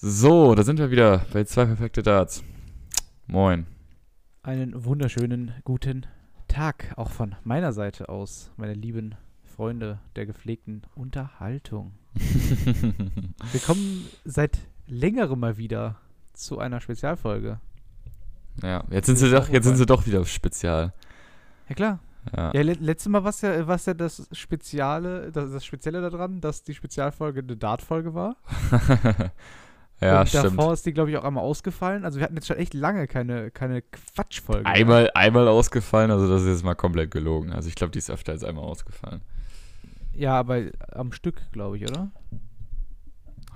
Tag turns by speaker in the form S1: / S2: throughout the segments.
S1: So, da sind wir wieder bei zwei perfekte Darts. Moin.
S2: Einen wunderschönen guten Tag auch von meiner Seite aus, meine lieben Freunde der gepflegten Unterhaltung. wir kommen seit längerem mal wieder zu einer Spezialfolge.
S1: Ja, jetzt sind sie doch, jetzt sind sie doch wieder spezial.
S2: Ja klar.
S1: Ja.
S2: Ja, le letztes Mal war es ja, war's ja das Speziale, das, das Spezielle daran, dass die Spezialfolge eine Dart-Folge war.
S1: ja,
S2: Und
S1: stimmt.
S2: davor ist die, glaube ich, auch einmal ausgefallen. Also wir hatten jetzt schon echt lange keine, keine Quatschfolge. mehr.
S1: Einmal, einmal ausgefallen, also das ist jetzt mal komplett gelogen. Also ich glaube, die ist öfter als einmal ausgefallen.
S2: Ja, aber am Stück, glaube ich, oder?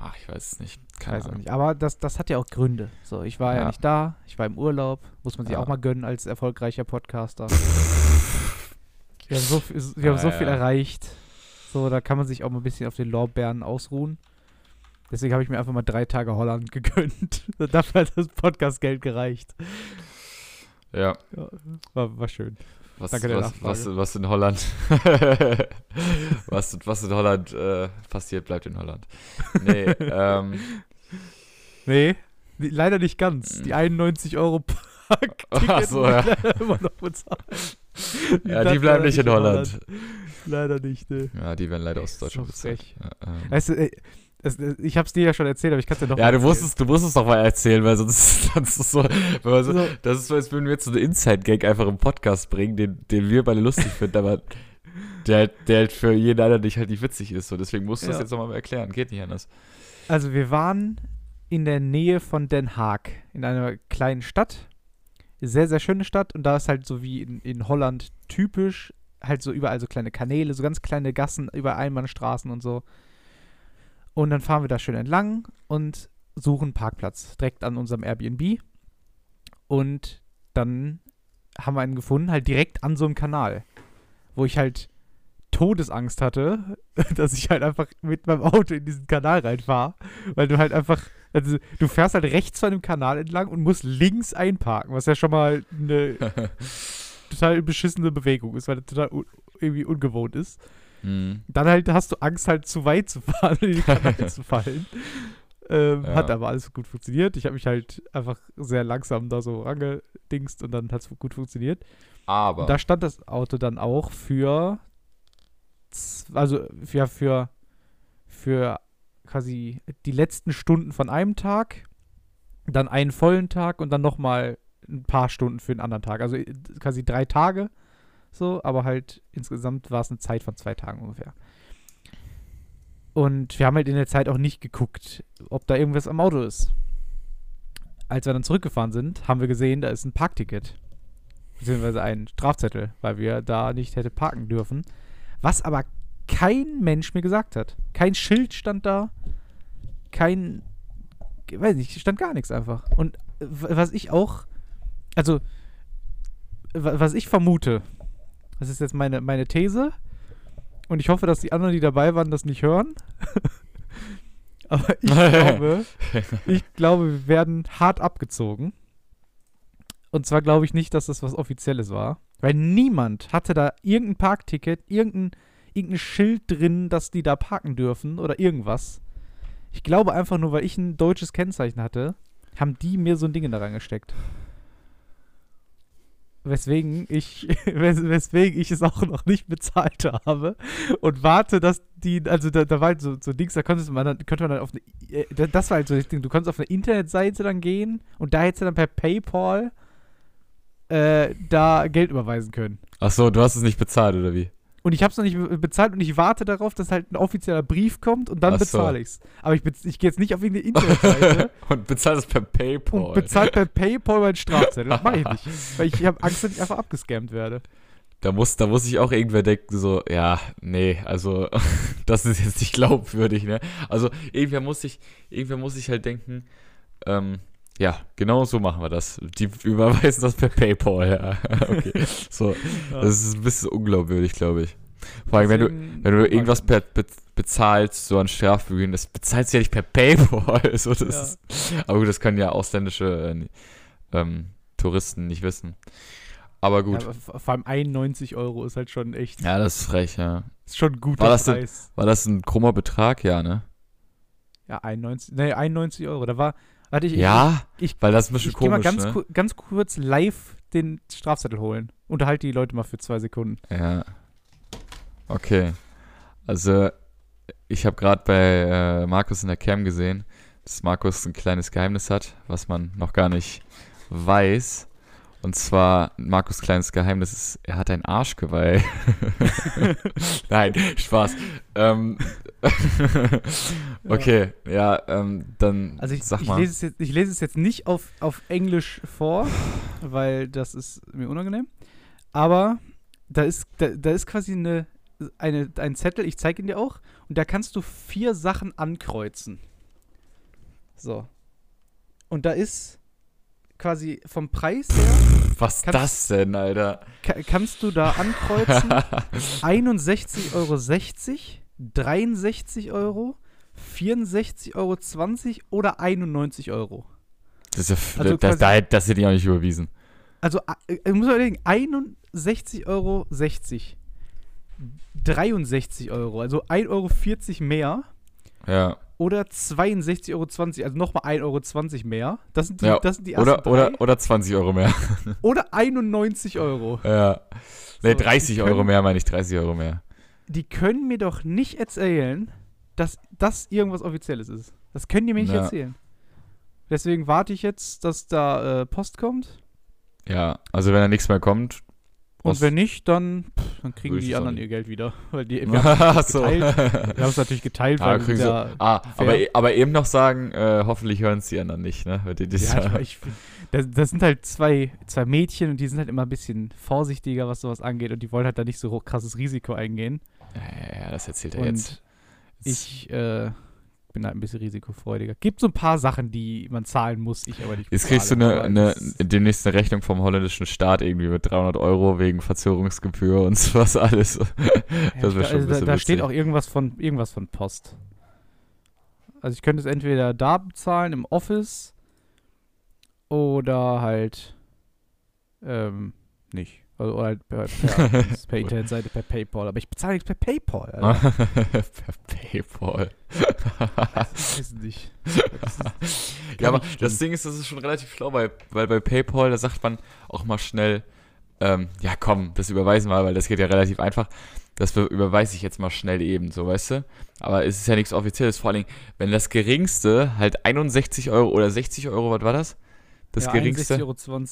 S1: Ach, ich weiß es nicht. Keine
S2: Weiß
S1: Ahnung.
S2: nicht. Aber das, das hat ja auch Gründe. So, ich war ja.
S1: Ja.
S2: nicht da, ich war im Urlaub. Muss man sich
S1: Ja.
S2: auch mal gönnen als erfolgreicher Podcaster. wir haben so, viel- wir haben so
S1: Ah,
S2: viel
S1: ja.
S2: erreicht. So, da kann man sich auch mal ein bisschen auf den Lorbeeren ausruhen. Deswegen habe ich mir einfach mal drei Tage Holland gegönnt. Dafür hat das Podcastgeld gereicht.
S1: Ja,
S2: Ja, war, war schön.
S1: was,
S2: Danke der
S1: was, was,
S2: Nachfrage.
S1: was in Holland was, was in Holland äh, passiert, bleibt in Holland. Nee, ähm,
S2: Nee, die- leider nicht ganz. Die 91 Euro Park
S1: Ach so, ja.
S2: immer noch bezahlt.
S1: ja, die bleiben nicht in Holland.
S2: Leider nicht, ne.
S1: Ja, die werden leider aus Deutschland bezahlt. Ja, ähm.
S2: Weißt du, ey, es, es, ich hab's dir ja schon erzählt, aber ich kann's ja noch
S1: Ja,
S2: mal
S1: du
S2: erzählen.
S1: musst, es, du musst es doch mal erzählen, weil sonst das ist so, so,
S2: So.
S1: das ist so, als würden wir jetzt so eine Inside-Gag einfach im Podcast bringen, den, den wir beide lustig finden, aber der, halt- der halt für jeden anderen nicht halt nicht witzig ist. So, deswegen musst du das
S2: Ja.
S1: jetzt nochmal erklären. Geht nicht anders.
S2: Also wir waren in der Nähe von Den Haag, in einer kleinen Stadt. Sehr, sehr schöne Stadt und da ist halt so wie in, in Holland typisch, halt so überall so kleine Kanäle, so ganz kleine Gassen, über Einbahnstraßen und so. Und dann fahren wir da schön entlang und suchen einen Parkplatz direkt an unserem Airbnb. Und dann haben wir einen gefunden, halt direkt an so einem Kanal, wo ich halt Todesangst hatte, dass ich halt einfach mit meinem Auto in diesen Kanal reinfahre, weil du halt einfach, also du fährst halt rechts von dem Kanal entlang und musst links einparken, was ja schon mal eine total beschissene Bewegung ist, weil das total un irgendwie ungewohnt ist.
S1: Hm.
S2: Dann halt hast du Angst, halt zu weit zu fahren und in den Kanal zu fallen. Ähm,
S1: Ja.
S2: Hat aber alles gut funktioniert. Ich habe mich halt einfach sehr langsam da so rangedingst und dann hat es gut funktioniert.
S1: Aber.
S2: Und da stand das Auto dann auch für, also ja, für, für quasi die letzten Stunden von einem Tag, dann einen vollen Tag und dann nochmal ein paar Stunden für den anderen Tag. Also äh, quasi drei Tage so, aber halt insgesamt war es eine Zeit von zwei Tagen ungefähr. Und wir haben halt in der Zeit auch nicht geguckt, ob da irgendwas am Auto ist. Als wir dann zurückgefahren sind, haben wir gesehen, da ist ein Parkticket beziehungsweise einen Strafzettel, weil wir da nicht hätte parken dürfen. Was aber kein Mensch mir gesagt hat. Kein Schild stand da, kein, weiß nicht, stand gar nichts einfach. Und äh, was ich auch, also, wa- was ich vermute, das ist jetzt meine, meine These, und ich hoffe, dass die anderen, die dabei waren, das nicht hören. aber ich glaube, ich glaube, wir werden hart abgezogen. Und zwar glaube ich nicht, dass das was Offizielles war. Weil niemand hatte da irgendein Parkticket, irgendein, irgendein Schild drin, dass die da parken dürfen oder irgendwas. Ich glaube einfach nur, weil ich ein deutsches Kennzeichen hatte, haben die mir so ein Ding da reingesteckt. Weswegen ich, wes weswegen ich es auch noch nicht bezahlt habe und warte, dass die, also da, da war halt so, so Dings, da konntest man dann, könnte man dann auf eine, äh, da- das war halt so das Ding, du konntest auf eine Internetseite dann gehen und da hättest du dann per Paypal äh, da Geld überweisen können.
S1: Ach so, du hast es nicht bezahlt, oder wie?
S2: Und ich habe es noch nicht be- bezahlt und ich warte darauf, dass halt ein offizieller Brief kommt und dann
S1: so.
S2: bezahle ich's. Aber ich, ich gehe jetzt nicht auf irgendeine Internetseite
S1: Und bezahlt es per Paypal.
S2: und bezahle per Paypal meinen Strafzettel. Das mache ich nicht. Weil ich habe Angst, dass ich einfach abgescammt werde.
S1: Da muss, da muss ich auch irgendwer denken, so, ja, nee, also, das ist jetzt nicht glaubwürdig, ne? Also, irgendwer muss ich, irgendwer muss ich halt denken, ähm, ja, genau so machen wir das. Die überweisen das per Paypal, ja. Okay. So, das ist ein bisschen unglaubwürdig, glaube ich. Vor allem, wenn du, wenn du
S2: ich
S1: irgendwas per, be, bezahlst, so an Strafbügeln, das bezahlst du ja nicht per Paypal. So, das
S2: Ja.
S1: ist, aber gut, das können ja ausländische äh, ähm, Touristen nicht wissen. Aber gut.
S2: Ja, vor allem 91 Euro ist halt schon echt,
S1: Ja, das ist frech, ja.
S2: ist schon ein guter
S1: War das
S2: Preis.
S1: War das ein krummer Betrag? Ja, ne?
S2: Ja, 91, nee, 91 Euro. Da war, warte ich,
S1: Ja,
S2: ich,
S1: weil das ist ein
S2: ich,
S1: bisschen
S2: ich gehe mal
S1: komisch,
S2: ganz,
S1: ne?
S2: ganz kurz live den Strafzettel holen. Unterhalte die Leute mal für zwei Sekunden.
S1: Ja. Okay. Also, ich habe gerade bei äh, Markus in der Cam gesehen, dass Markus ein kleines Geheimnis hat, was man noch gar nicht weiß. Und zwar, Markus' kleines Geheimnis ist, er hat ein Arschgeweih. Nein, Spaß. Ähm, okay, ja, ähm, dann
S2: Also ich,
S1: sag
S2: ich,
S1: mal.
S2: lese es jetzt, ich lese es jetzt nicht auf, auf Englisch vor, weil das ist mir unangenehm. Aber da ist, da, da ist quasi eine, eine, ein Zettel, ich zeige ihn dir auch, und da kannst du vier Sachen ankreuzen. So. Und da ist quasi vom Preis her,
S1: was
S2: kannst-
S1: das denn, Alter?
S2: ka kannst du da ankreuzen 61,60 Euro, 63 Euro, 64,20 Euro oder 91 Euro.
S1: Das, ist ja,
S2: Also
S1: das,
S2: quasi-
S1: das, hätte ich auch nicht überwiesen.
S2: Also, äh, äh, muss man überlegen, 61,60 Euro, 63 Euro, also 1,40 Euro mehr
S1: Ja.
S2: oder 62,20 Euro, also nochmal 1,20 Euro mehr. Das sind die,
S1: Ja,
S2: das sind die ersten
S1: Oder,
S2: drei.
S1: oder, oder 20 Euro mehr.
S2: oder 91 Euro.
S1: Ja. Nee,
S2: So,
S1: 30
S2: die
S1: Euro
S2: können-
S1: mehr meine ich, 30 Euro mehr.
S2: Die können mir doch nicht erzählen, dass das irgendwas Offizielles ist. Das können die mir nicht
S1: Ja.
S2: erzählen. Deswegen warte ich jetzt, dass da äh, Post kommt.
S1: Ja, also wenn da nichts mehr kommt.
S2: Und wenn nicht, dann, pff, dann kriegen die anderen ihr Geld wieder. Weil die, wir haben
S1: so.
S2: es natürlich geteilt,
S1: Ah,
S2: weil
S1: ah aber,
S2: fair.
S1: aber eben noch sagen, äh, hoffentlich hören es die anderen nicht, ne? Weil die, das
S2: Ja, ich, ich, das, das sind halt zwei, zwei Mädchen und die sind halt immer ein bisschen vorsichtiger, was sowas angeht und die wollen halt da nicht so hoch- krasses Risiko eingehen.
S1: ja, ja, das erzählt er
S2: und
S1: jetzt. Jetzt-
S2: ich äh, bin halt ein bisschen risikofreudiger. Gibt so ein paar Sachen, die man zahlen muss, ich aber nicht.
S1: Jetzt kriegst du eine, eine, demnächst eine Rechnung vom holländischen Staat irgendwie mit 300 Euro wegen Verzögerungsgebühr und sowas alles.
S2: Ja,
S1: das
S2: glaub,
S1: schon ein
S2: also da,
S1: bisschen
S2: da steht auch irgendwas von, irgendwas von Post. Also ich könnte es entweder da bezahlen im Office oder halt ähm, nicht. Also, oder halt per, per, per Internetseite, per Paypal. Aber ich bezahle nichts per Paypal.
S1: Per Paypal.
S2: Das ist nicht.
S1: ja, aber
S2: nicht
S1: das
S2: stimmen.
S1: Ding ist, das ist schon relativ schlau, weil, weil bei PayPal, da sagt man auch mal schnell, ähm, ja komm, das überweisen wir, weil das geht ja relativ einfach. Das be- überweise ich jetzt mal schnell eben, so weißt du. Aber es ist ja nichts Offizielles. Vor allem, wenn das geringste halt 61 Euro oder 60 Euro, was war das? Das
S2: ja,
S1: geringste.
S2: 61,20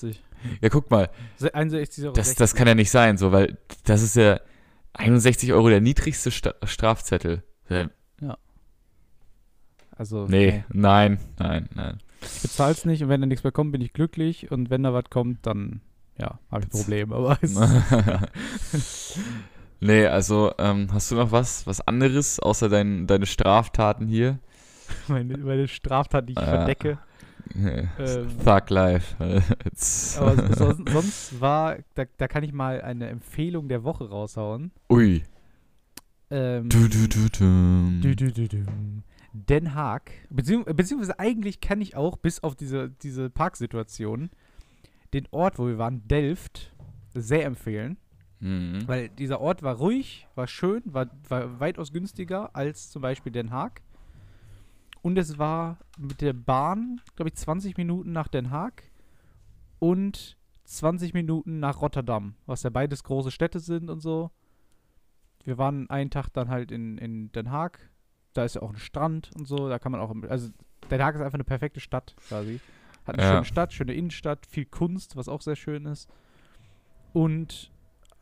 S2: Euro.
S1: Ja, guck mal,
S2: Se- 61,60 Euro.
S1: das, das kann ja nicht sein, so, weil das ist ja 61 Euro der niedrigste Sta Strafzettel. Äh,
S2: Also,
S1: Nee, nein, nein, nein.
S2: Ich bezahle es nicht und wenn da nichts mehr kommt, bin ich glücklich. Und wenn da was kommt, dann, ja, habe ich ein Problem. Aber
S1: nee, also ähm, hast du noch was, was anderes außer dein, deine Straftaten hier?
S2: meine, meine Straftat, die ich
S1: Ja.
S2: verdecke.
S1: Ähm. Thug Life.
S2: Aber sonst, sonst war, da, da kann ich mal eine Empfehlung der Woche raushauen.
S1: Ui.
S2: Ähm,
S1: Du, du, du, du.
S2: du, du, du, du. Den Haag, beziehung, beziehungsweise eigentlich kann ich auch, bis auf diese, diese Parksituation, den Ort, wo wir waren, Delft, sehr empfehlen.
S1: Mhm.
S2: Weil dieser Ort war ruhig, war schön, war, war weitaus günstiger als zum Beispiel Den Haag. Und es war mit der Bahn, glaube ich, 20 Minuten nach Den Haag und 20 Minuten nach Rotterdam, was ja beides große Städte sind und so. Wir waren einen Tag dann halt in, in Den Haag. Da ist ja auch ein Strand und so. Da kann man auch. Also, Den Haag ist einfach eine perfekte Stadt quasi. Hat eine
S1: Ja.
S2: schöne Stadt, schöne Innenstadt, viel Kunst, was auch sehr schön ist. Und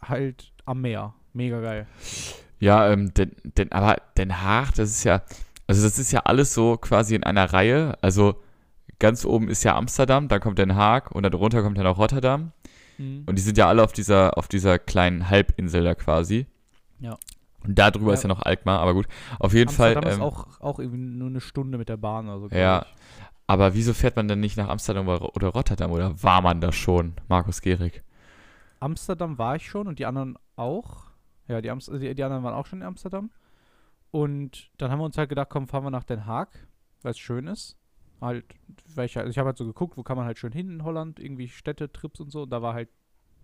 S2: halt am Meer. Mega geil.
S1: Ja, ähm, den, den, aber Den Haag, das ist ja, also das ist ja alles so quasi in einer Reihe. Also ganz oben ist ja Amsterdam, dann kommt Den Haag und darunter kommt dann auch Rotterdam. Und die sind ja alle auf dieser, auf dieser kleinen Halbinsel da quasi.
S2: Ja.
S1: Und da drüber
S2: Ja.
S1: ist ja noch Alkmaar, aber gut. Auf jeden
S2: Amsterdam
S1: Fall.
S2: ist
S1: Ähm,
S2: auch, auch irgendwie nur eine Stunde mit der Bahn oder so. glaub
S1: Ja.
S2: ich.
S1: aber wieso fährt man denn nicht nach Amsterdam oder oder Rotterdam? Oder war man da schon, Markus Gehrig?
S2: Amsterdam war ich schon und die anderen auch. Ja, die, Amst die, die anderen waren auch schon in Amsterdam. Und dann haben wir uns halt gedacht, komm, fahren wir nach Den Haag, weil es schön ist. Halt, weil ich, halt- ich habe halt so geguckt, wo kann man halt schön hin in Holland, irgendwie Städtetrips und so. Und da war halt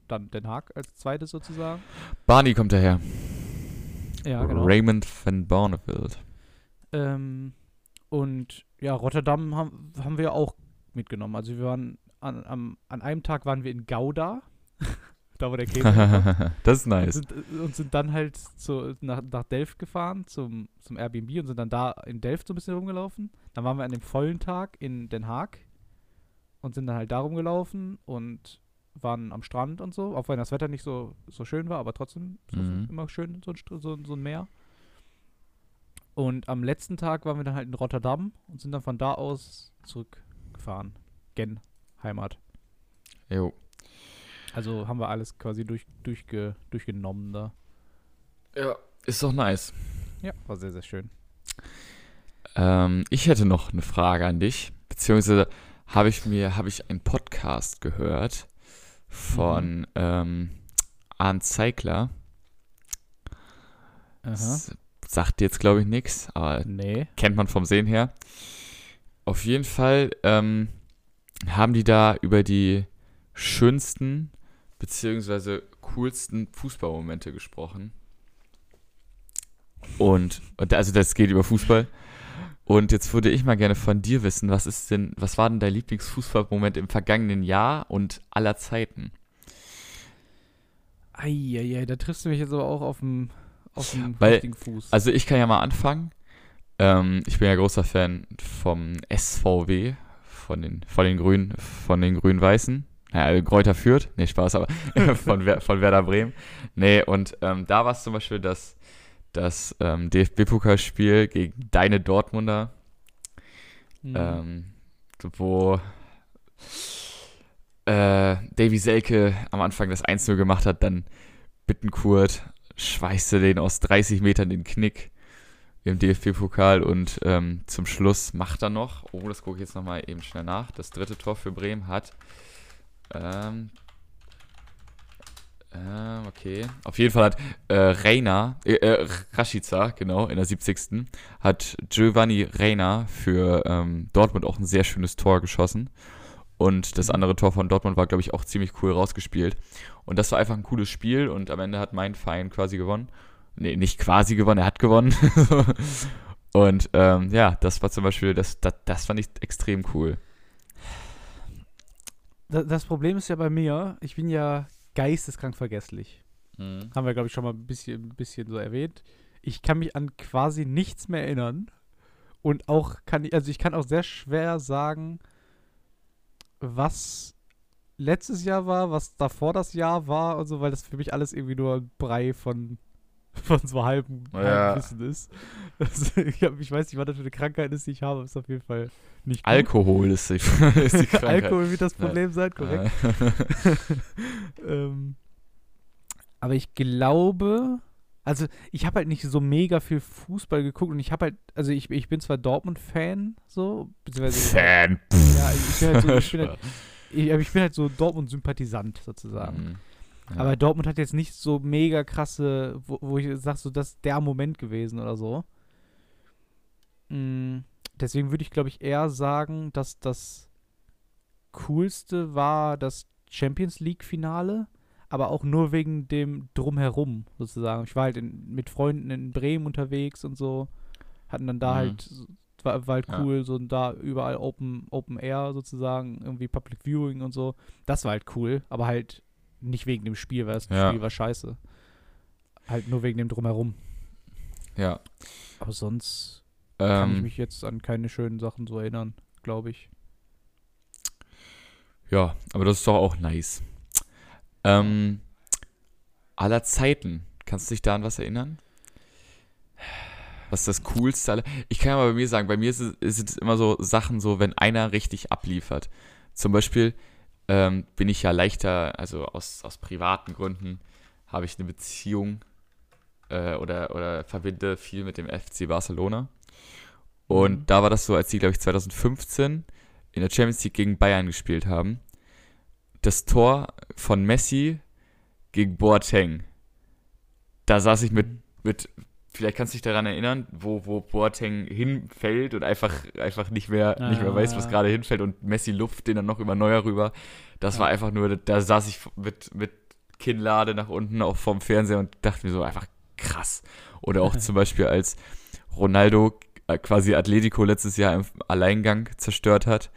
S2: dann Den Haag als zweites sozusagen.
S1: Barney kommt daher.
S2: Ja, genau.
S1: Raymond van Barneveld.
S2: Ähm, Und ja, Rotterdam haben, haben wir auch mitgenommen. Also wir waren an, am, an einem Tag waren wir in Gouda, da wo der Käse herkommt.
S1: das ist
S2: und,
S1: nice.
S2: sind, und sind dann halt zu, nach, nach Delft gefahren zum, zum Airbnb und sind dann da in Delft so ein bisschen rumgelaufen. Dann waren wir an dem vollen Tag in Den Haag und sind dann halt da rumgelaufen und waren am Strand und so, auch wenn das Wetter nicht so, so schön war, aber trotzdem
S1: Mhm.
S2: immer schön, so ein, so, so ein Meer. Und am letzten Tag waren wir dann halt in Rotterdam und sind dann von da aus zurückgefahren. Gen, Heimat.
S1: Jo.
S2: Also haben wir alles quasi durch, durchge, durchgenommen da.
S1: Ja, ist doch nice.
S2: Ja, war sehr, sehr schön.
S1: Ähm, ich hätte noch eine Frage an dich, beziehungsweise habe ich mir, habe ich einen Podcast gehört von ähm, Arndt Zeigler. Das sagt jetzt, glaube ich, nichts, aber
S2: Nee.
S1: kennt man vom Sehen her. Auf jeden Fall ähm, haben die da über die schönsten beziehungsweise coolsten Fußballmomente gesprochen. Und, und also das geht über Fußball. Und jetzt würde ich mal gerne von dir wissen, was ist denn, was war denn dein Lieblingsfußballmoment im vergangenen Jahr und aller Zeiten?
S2: Eieiei, da triffst du mich jetzt aber auch auf dem, auf dem
S1: Weil-
S2: richtigen Fuß.
S1: Also ich kann ja mal anfangen. Ähm, ich bin ja großer Fan vom SVW, von den, von den Grünen, von den Grün-Weißen. Ja, Kräuter führt. Nee, Spaß, aber von, von Werder Bremen. Nee, und ähm, da war es zum Beispiel das, das ähm, DFB-Pokalspiel gegen deine Dortmunder,
S2: Mhm.
S1: ähm, wo äh, Davy Selke am Anfang das 1-0 gemacht hat, dann Bittenkurt schweißte den aus 30 Metern den Knick im DFB-Pokal und ähm, zum Schluss macht er noch, oh, das gucke ich jetzt nochmal eben schnell nach, das dritte Tor für Bremen hat, ähm, ähm, okay, auf jeden Fall hat äh, Reina, äh, äh, Rashica, genau, in der 70. hat Giovanni Reina für ähm, Dortmund auch ein sehr schönes Tor geschossen. Und das
S2: Mhm.
S1: andere Tor von Dortmund war, glaube ich, auch ziemlich cool rausgespielt. Und das war einfach ein cooles Spiel und am Ende hat mein Verein quasi gewonnen. Nee, nicht quasi gewonnen, er hat gewonnen. und ähm, ja, das war zum Beispiel, das, das, das fand ich extrem cool.
S2: Da- das Problem ist ja bei mir, ich bin ja geisteskrank vergesslich. Haben wir, glaube ich, schon mal ein bisschen, ein bisschen so erwähnt. Ich kann mich an quasi nichts mehr erinnern. Und auch kann ich, also ich kann auch sehr schwer sagen, was letztes Jahr war, was davor das Jahr war und so, weil das für mich alles irgendwie nur ein Brei von, von so halbem,
S1: Ja.
S2: Wissen ist. Also ich, hab, ich weiß nicht, was das für eine Krankheit ist, die ich habe, ist auf jeden Fall nicht gut.
S1: Alkohol ist die, ist die Krankheit.
S2: Alkohol wird das Problem sein, korrekt. ähm, aber ich glaube, also ich habe halt nicht so mega viel Fußball geguckt und ich habe halt, also ich, ich bin zwar Dortmund-Fan, so, beziehungsweise.
S1: Fan.
S2: Ja, ich bin halt so, ich bin halt, ich, aber ich bin halt so Dortmund-Sympathisant sozusagen.
S1: Mhm. Ja.
S2: Aber Dortmund hat jetzt nicht so mega krasse, wo, wo ich sag, so das ist der Moment gewesen oder so. Mm, deswegen würde ich, glaube ich, eher sagen, dass das coolste war das Champions League-Finale, aber auch nur wegen dem Drumherum sozusagen. Ich war halt in, mit Freunden in Bremen unterwegs und so, hatten dann da
S1: Mhm.
S2: halt, war, war halt
S1: Ja.
S2: cool, so da überall Open, Open Air sozusagen, irgendwie Public Viewing und so. Das war halt cool, aber halt nicht wegen dem Spiel, weil das
S1: Ja.
S2: Spiel war scheiße. Halt nur wegen dem Drumherum.
S1: ja.
S2: Aber sonst kann ich
S1: Ähm,
S2: mich jetzt an keine schönen Sachen so erinnern, glaube ich.
S1: ja, aber das ist doch auch nice. Ähm, aller Zeiten. Kannst du dich da an was erinnern? Was ist das Coolste aller? Ich kann ja mal bei mir sagen, bei mir sind es immer so Sachen so, wenn einer richtig abliefert. Zum Beispiel ähm, bin ich ja leichter, also aus, aus privaten Gründen habe ich eine Beziehung äh, oder, oder verbinde viel mit dem FC Barcelona. Und
S2: Mhm.
S1: da war das so, als die, glaube ich, 2015 in der Champions League gegen Bayern gespielt haben. Das Tor von Messi gegen Boateng. Da saß ich mit, mit vielleicht kannst du dich daran erinnern, wo, wo Boateng hinfällt und einfach, einfach nicht mehr, nicht mehr weiß, was
S2: Ah.
S1: gerade hinfällt und Messi luft den dann noch über Neuer rüber. Das war
S2: Ja.
S1: einfach nur, da saß ich mit, mit Kinnlade nach unten auch vorm Fernseher und dachte mir so einfach krass. Oder auch zum Beispiel als Ronaldo äh, quasi Atletico letztes Jahr im Alleingang zerstört hat.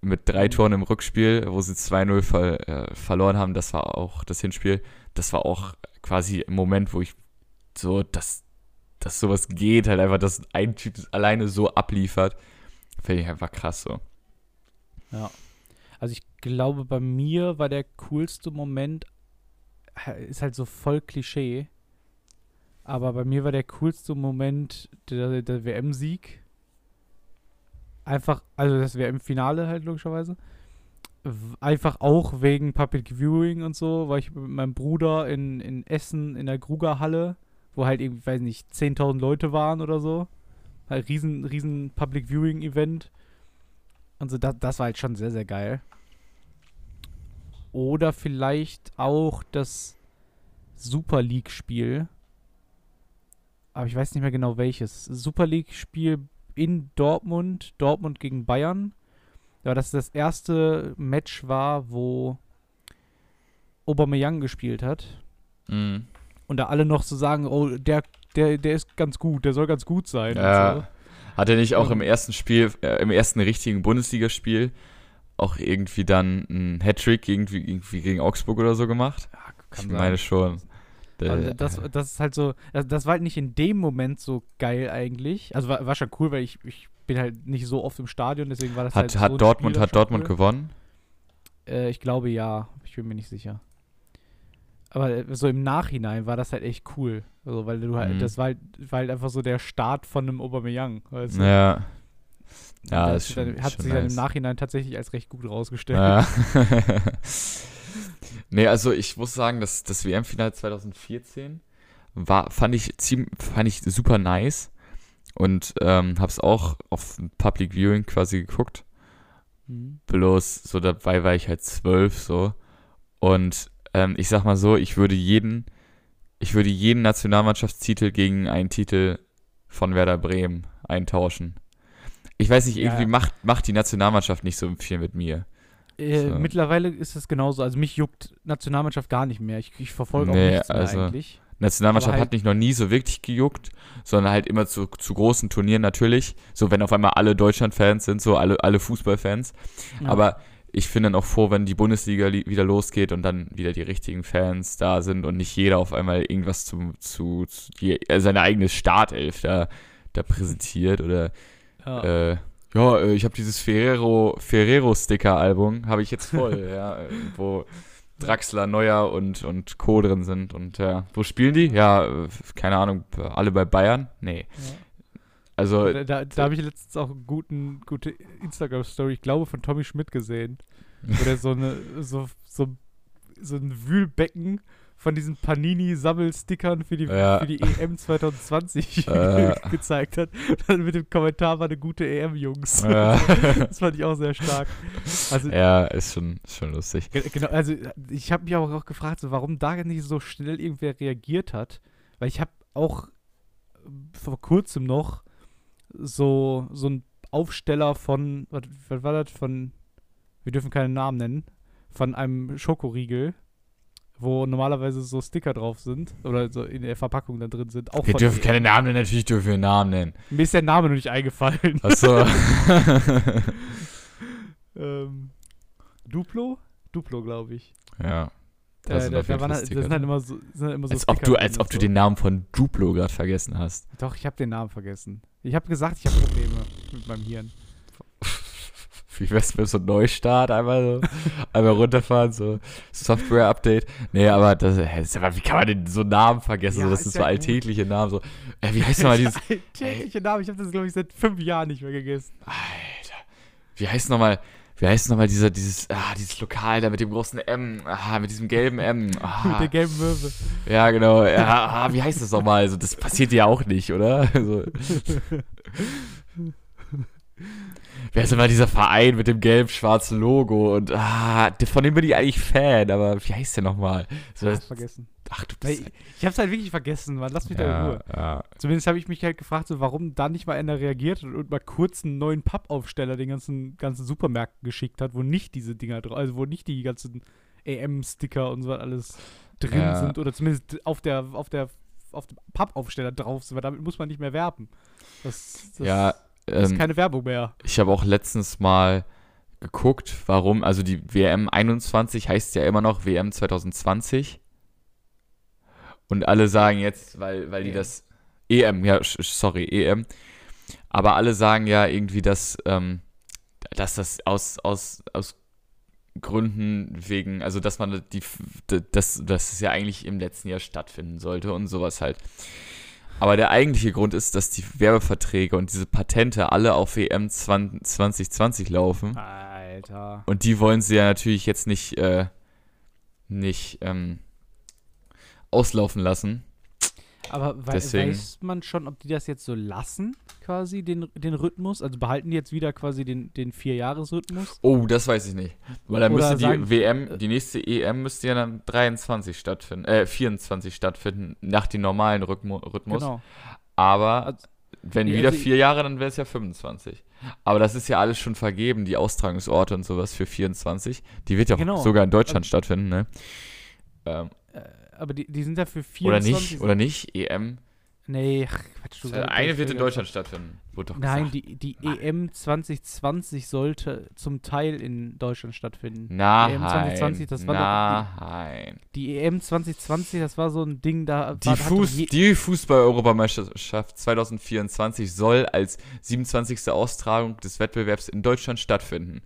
S1: Mit drei
S2: Mhm.
S1: Toren im Rückspiel, wo sie 2-0 ver äh, verloren haben. Das war auch das Hinspiel. Das war auch quasi ein Moment, wo ich so, dass, dass sowas geht, halt einfach, dass ein Typ das alleine so abliefert. Finde ich einfach krass so.
S2: Ja. Also ich glaube, bei mir war der coolste Moment, ist halt so voll Klischee, aber bei mir war der coolste Moment der, der WM-Sieg. Einfach, also das WM-Finale halt logischerweise. Einfach auch wegen Public Viewing und so, war ich mit meinem Bruder in, in Essen in der Grugerhalle, wo halt irgendwie, weiß nicht, 10.000 Leute waren oder so. Halt riesen, riesen Public Viewing Event. Und so, das, das war halt schon sehr, sehr geil. Oder vielleicht auch das Super League-Spiel. Aber ich weiß nicht mehr genau welches. Super League-Spiel in Dortmund, Dortmund gegen Bayern. Ja, das das erste Match war, wo Aubameyang gespielt hat.
S1: Mhm.
S2: Und da alle noch so sagen, oh, der, der, der ist ganz gut, der soll ganz gut sein.
S1: Ja.
S2: so.
S1: Hat er nicht auch
S2: Ja.
S1: im ersten Spiel, äh, im ersten richtigen Bundesligaspiel auch irgendwie dann einen Hattrick irgendwie, irgendwie gegen Augsburg oder so gemacht?
S2: Ja,
S1: ich
S2: kann
S1: meine
S2: sein.
S1: schon.
S2: Also das, das ist halt so, das, das war halt nicht in dem Moment so geil eigentlich. Also war, war schon cool, weil ich, ich bin halt nicht so oft im Stadion, deswegen war das halt
S1: hat
S2: so
S1: hat
S2: ein
S1: Dortmund,
S2: Spiel
S1: hat Dortmund
S2: cool.
S1: gewonnen?
S2: Äh, ich glaube ja, ich bin mir nicht sicher. Aber so im Nachhinein war das halt echt cool. Also, weil du halt,
S1: Mhm.
S2: das war halt, war halt einfach so der Start von einem Aubameyang. Weißt du?
S1: Ja. Ja,
S2: das
S1: ist schon,
S2: hat
S1: schon
S2: sich dann im
S1: nice.
S2: Nachhinein tatsächlich als recht gut rausgestellt.
S1: Ja. nee, also ich muss sagen, dass das WM-Finale 2014 war, fand ich ziemlich, fand ich super nice und ähm, hab's auch auf Public Viewing quasi geguckt.
S2: Mhm.
S1: Bloß so dabei war ich halt zwölf so. Und ähm, ich sag mal so, ich würde jeden, ich würde jeden Nationalmannschaftstitel gegen einen Titel von Werder Bremen eintauschen. Ich weiß nicht,
S2: Ja.
S1: irgendwie macht, macht die Nationalmannschaft nicht so viel mit mir.
S2: Äh,
S1: So.
S2: Mittlerweile ist es genauso. Also mich juckt Nationalmannschaft gar nicht mehr. Ich, ich verfolge
S1: Nee,
S2: auch nichts mehr
S1: also-
S2: eigentlich.
S1: Nationalmannschaft
S2: halt-
S1: hat mich noch nie so wirklich gejuckt, sondern halt immer zu, zu großen Turnieren natürlich. So, wenn auf einmal alle Deutschland-Fans sind, so alle, alle Fußballfans.
S2: Ja.
S1: Aber ich finde dann auch froh, wenn die Bundesliga li- wieder losgeht und dann wieder die richtigen Fans da sind und nicht jeder auf einmal irgendwas zu, zu, zu die, äh, seine eigene Startelf da, da präsentiert oder
S2: ja.
S1: äh, ja, äh, ich habe dieses Ferrero Ferrero Sticker Album habe ich jetzt voll, ja, äh, wo Draxler, Neuer und und Co drin sind und ja, wo spielen die? Ja, keine Ahnung, alle bei Bayern? Nee.
S2: ja.
S1: Also
S2: Da, da, habe ich letztens auch eine guten, gute Instagram-Story, ich glaube, von Tommy Schmidt gesehen. Wo der so eine, so, so, so ein Wühlbecken von diesen Panini-Sammelstickern für die,
S1: Ja.
S2: für die EM 2020
S1: Äh.
S2: gezeigt hat. Und dann mit dem Kommentar war eine gute EM, Jungs.
S1: Ja.
S2: Das fand ich auch sehr stark. Also,
S1: ja, ist schon ist schon lustig.
S2: Ge- Genau, also ich habe mich auch, auch gefragt, so, warum da nicht so schnell irgendwer reagiert hat. Weil ich habe auch vor kurzem noch so, so einen Aufsteller von, was, was war das, von, wir dürfen keinen Namen nennen, von einem Schokoriegel, wo normalerweise so Sticker drauf sind oder so in der Verpackung da drin sind. Auch
S1: Wir dürfen
S2: EM.
S1: keine Namen nennen, natürlich dürfen wir Namen nennen.
S2: Mir ist der Name noch nicht eingefallen.
S1: Achso.
S2: ähm, Duplo? Duplo, glaube ich.
S1: ja.
S2: Da,
S1: Das sind
S2: da, da
S1: jeden
S2: waren,
S1: Fall
S2: halt- das sind halt immer so, sind halt immer so
S1: Als ob du, als ob du
S2: so.
S1: den Namen von Duplo gerade vergessen hast.
S2: Doch, ich habe den Namen vergessen. Ich habe gesagt, ich habe Probleme mit meinem Hirn.
S1: Wie wär's mit so einem Neustart? Einmal so, einmal runterfahren, so Software-Update. Nee, aber das, das wie kann man denn so Namen vergessen?
S2: Ja,
S1: so, das sind
S2: ja
S1: so
S2: gut.
S1: alltägliche Namen. So, äh, wie heißt nochmal dieses,
S2: Tägliche Name, ich habe das, glaube ich, seit fünf Jahren nicht mehr gegessen.
S1: Alter, wie heißt nochmal, wie heißt nochmal dieser, dieses, ah, dieses Lokal da mit dem großen M, ah, mit diesem gelben M.
S2: Mit
S1: Ah,
S2: der gelben Möwe.
S1: ja, genau, ja, ah, wie heißt das nochmal? Also, das passiert dir ja auch nicht, oder? Also, Wer ist immer dieser Verein mit dem gelb-schwarzen Logo und ah, von dem bin ich eigentlich Fan, aber wie heißt der nochmal? So,
S2: Ich hab's vergessen.
S1: ach, du bist.
S2: ich hab's halt wirklich vergessen, Mann. Lass mich da in
S1: ja,
S2: Ruhe.
S1: ja.
S2: Zumindest habe ich mich halt gefragt, so, warum da nicht mal einer reagiert hat und mal kurz einen neuen Pappaufsteller den ganzen, ganzen Supermärkten geschickt hat, wo nicht diese Dinger drauf, also wo nicht die ganzen EM-Sticker und so was alles drin
S1: Ja.
S2: sind oder zumindest auf der, auf der auf dem Pappaufsteller drauf sind, weil damit muss man nicht mehr werben. Das, das
S1: ja,
S2: ist
S1: ähm,
S2: keine Werbung mehr.
S1: ich habe auch letztens mal geguckt, warum, also die WM 21 heißt ja immer noch WM 2020. Und alle sagen jetzt, weil, weil die
S2: EM.
S1: das. EM, ja, sorry, EM. Aber alle sagen ja irgendwie, dass, ähm, dass das aus, aus, aus Gründen wegen, also dass man die, dass, dass es ja eigentlich im letzten Jahr stattfinden sollte und sowas halt. Aber der eigentliche Grund ist, dass die Werbeverträge und diese Patente alle auf WM 20, 2020 laufen.
S2: Alter.
S1: Und die wollen sie ja natürlich jetzt nicht, äh, nicht ähm, auslaufen lassen.
S2: Aber wei
S1: Deswegen-
S2: weiß man schon, ob die das jetzt so lassen, quasi, den, den Rhythmus? Also behalten die jetzt wieder quasi den, den Vier-Jahres-Rhythmus?
S1: Oh, das weiß ich nicht. Weil dann
S2: Oder
S1: müsste die
S2: sagen-
S1: WM, die nächste EM müsste ja dann 23 stattfinden, äh, 24 stattfinden, nach dem normalen Rhythmu Rhythmus.
S2: Genau.
S1: Aber
S2: Also-
S1: wenn
S2: Nee,
S1: wieder
S2: also
S1: vier Jahre, dann wäre es ja 25. Aber das ist ja alles schon vergeben, die Austragungsorte und sowas für 24. Die wird ja
S2: Genau.
S1: sogar in Deutschland stattfinden, ne? Ähm,
S2: Aber die, die sind ja für
S1: oder
S2: 24.
S1: nicht, oder nicht? EM.
S2: Nee, ach, Quatsch. du-
S1: Eine wird in Deutschland stattfinden. Wurde doch
S2: Nein,
S1: gesagt.
S2: die, die EM 2020 sollte zum Teil in Deutschland stattfinden.
S1: Nein,
S2: EM 2020, das war doch
S1: nein.
S2: Die EM 2020, das war so ein Ding, da
S1: Die, Fuß, die Fußball-Europameisterschaft 2024 soll als 27. Austragung des Wettbewerbs in Deutschland stattfinden.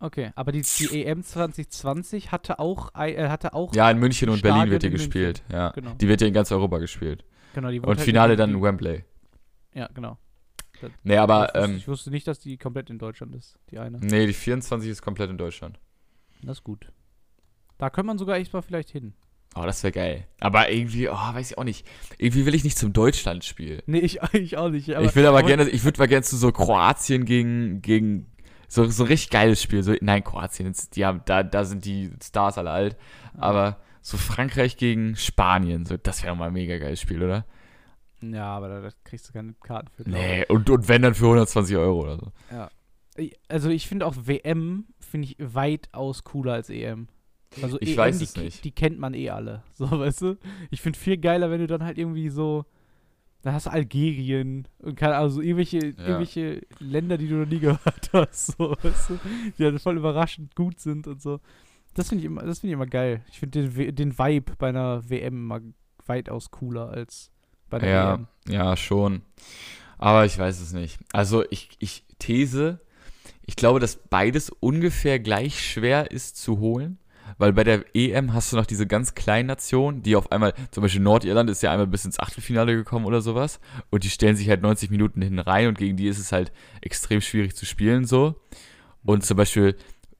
S2: Okay, aber die, die EM 2020 hatte auch, äh, hatte auch
S1: Ja, in München und Berlin wird die
S2: in München.
S1: gespielt. Ja.
S2: Genau.
S1: Die wird ja in ganz Europa gespielt.
S2: genau, die
S1: Und
S2: halt
S1: Finale
S2: in-
S1: dann in Wembley.
S2: Ja, genau.
S1: Nee, aber
S2: ich, wusste,
S1: ähm,
S2: ich wusste nicht, dass die komplett in Deutschland ist, die eine.
S1: nee, die 24 ist komplett in Deutschland.
S2: Das ist gut. Da könnte man sogar echt mal vielleicht hin.
S1: Oh, das wäre geil. Aber irgendwie, oh, weiß ich auch nicht. Irgendwie will ich nicht zum Deutschlandspiel.
S2: Nee, ich, ich auch nicht.
S1: Ich will aber gerne, ich würde mal gerne zu so Kroatien gegen, gegen so, so ein richtig geiles Spiel. So, nein, Kroatien, die haben, da, da sind die Stars alle alt. Aber so Frankreich gegen Spanien, so, das wäre mal ein mega geiles Spiel, oder?
S2: Ja, aber da, da kriegst du keine Karten für.
S1: Nee, und, und wenn dann für 120 Euro oder so.
S2: ich. Also ich finde auch WM, finde ich weitaus cooler als EM. Also
S1: Ich
S2: EM,
S1: weiß
S2: die,
S1: es nicht.
S2: Die kennt man eh alle. So, weißt du? Ich finde viel geiler, wenn du dann halt irgendwie so. Dann hast du Algerien und keine Ahnung, so irgendwelche, irgendwelche Länder, die du noch nie gehört hast, so, weißt du? Die halt voll überraschend gut sind und so. Das finde ich immer, das finde ich immer geil. Ich finde den, den Vibe bei einer WM immer weitaus cooler als bei der
S1: Ja,
S2: EM.
S1: ja, schon. Aber ich weiß es nicht. Also ich, ich these, ich glaube, dass beides ungefähr gleich schwer ist zu holen. Weil bei der EM hast du noch diese ganz kleinen Nationen, die auf einmal, zum Beispiel Nordirland ist ja einmal bis ins Achtelfinale gekommen oder sowas. Und die stellen sich halt 90 Minuten hin rein und gegen die ist es halt extrem schwierig zu spielen so. Und zum Beispiel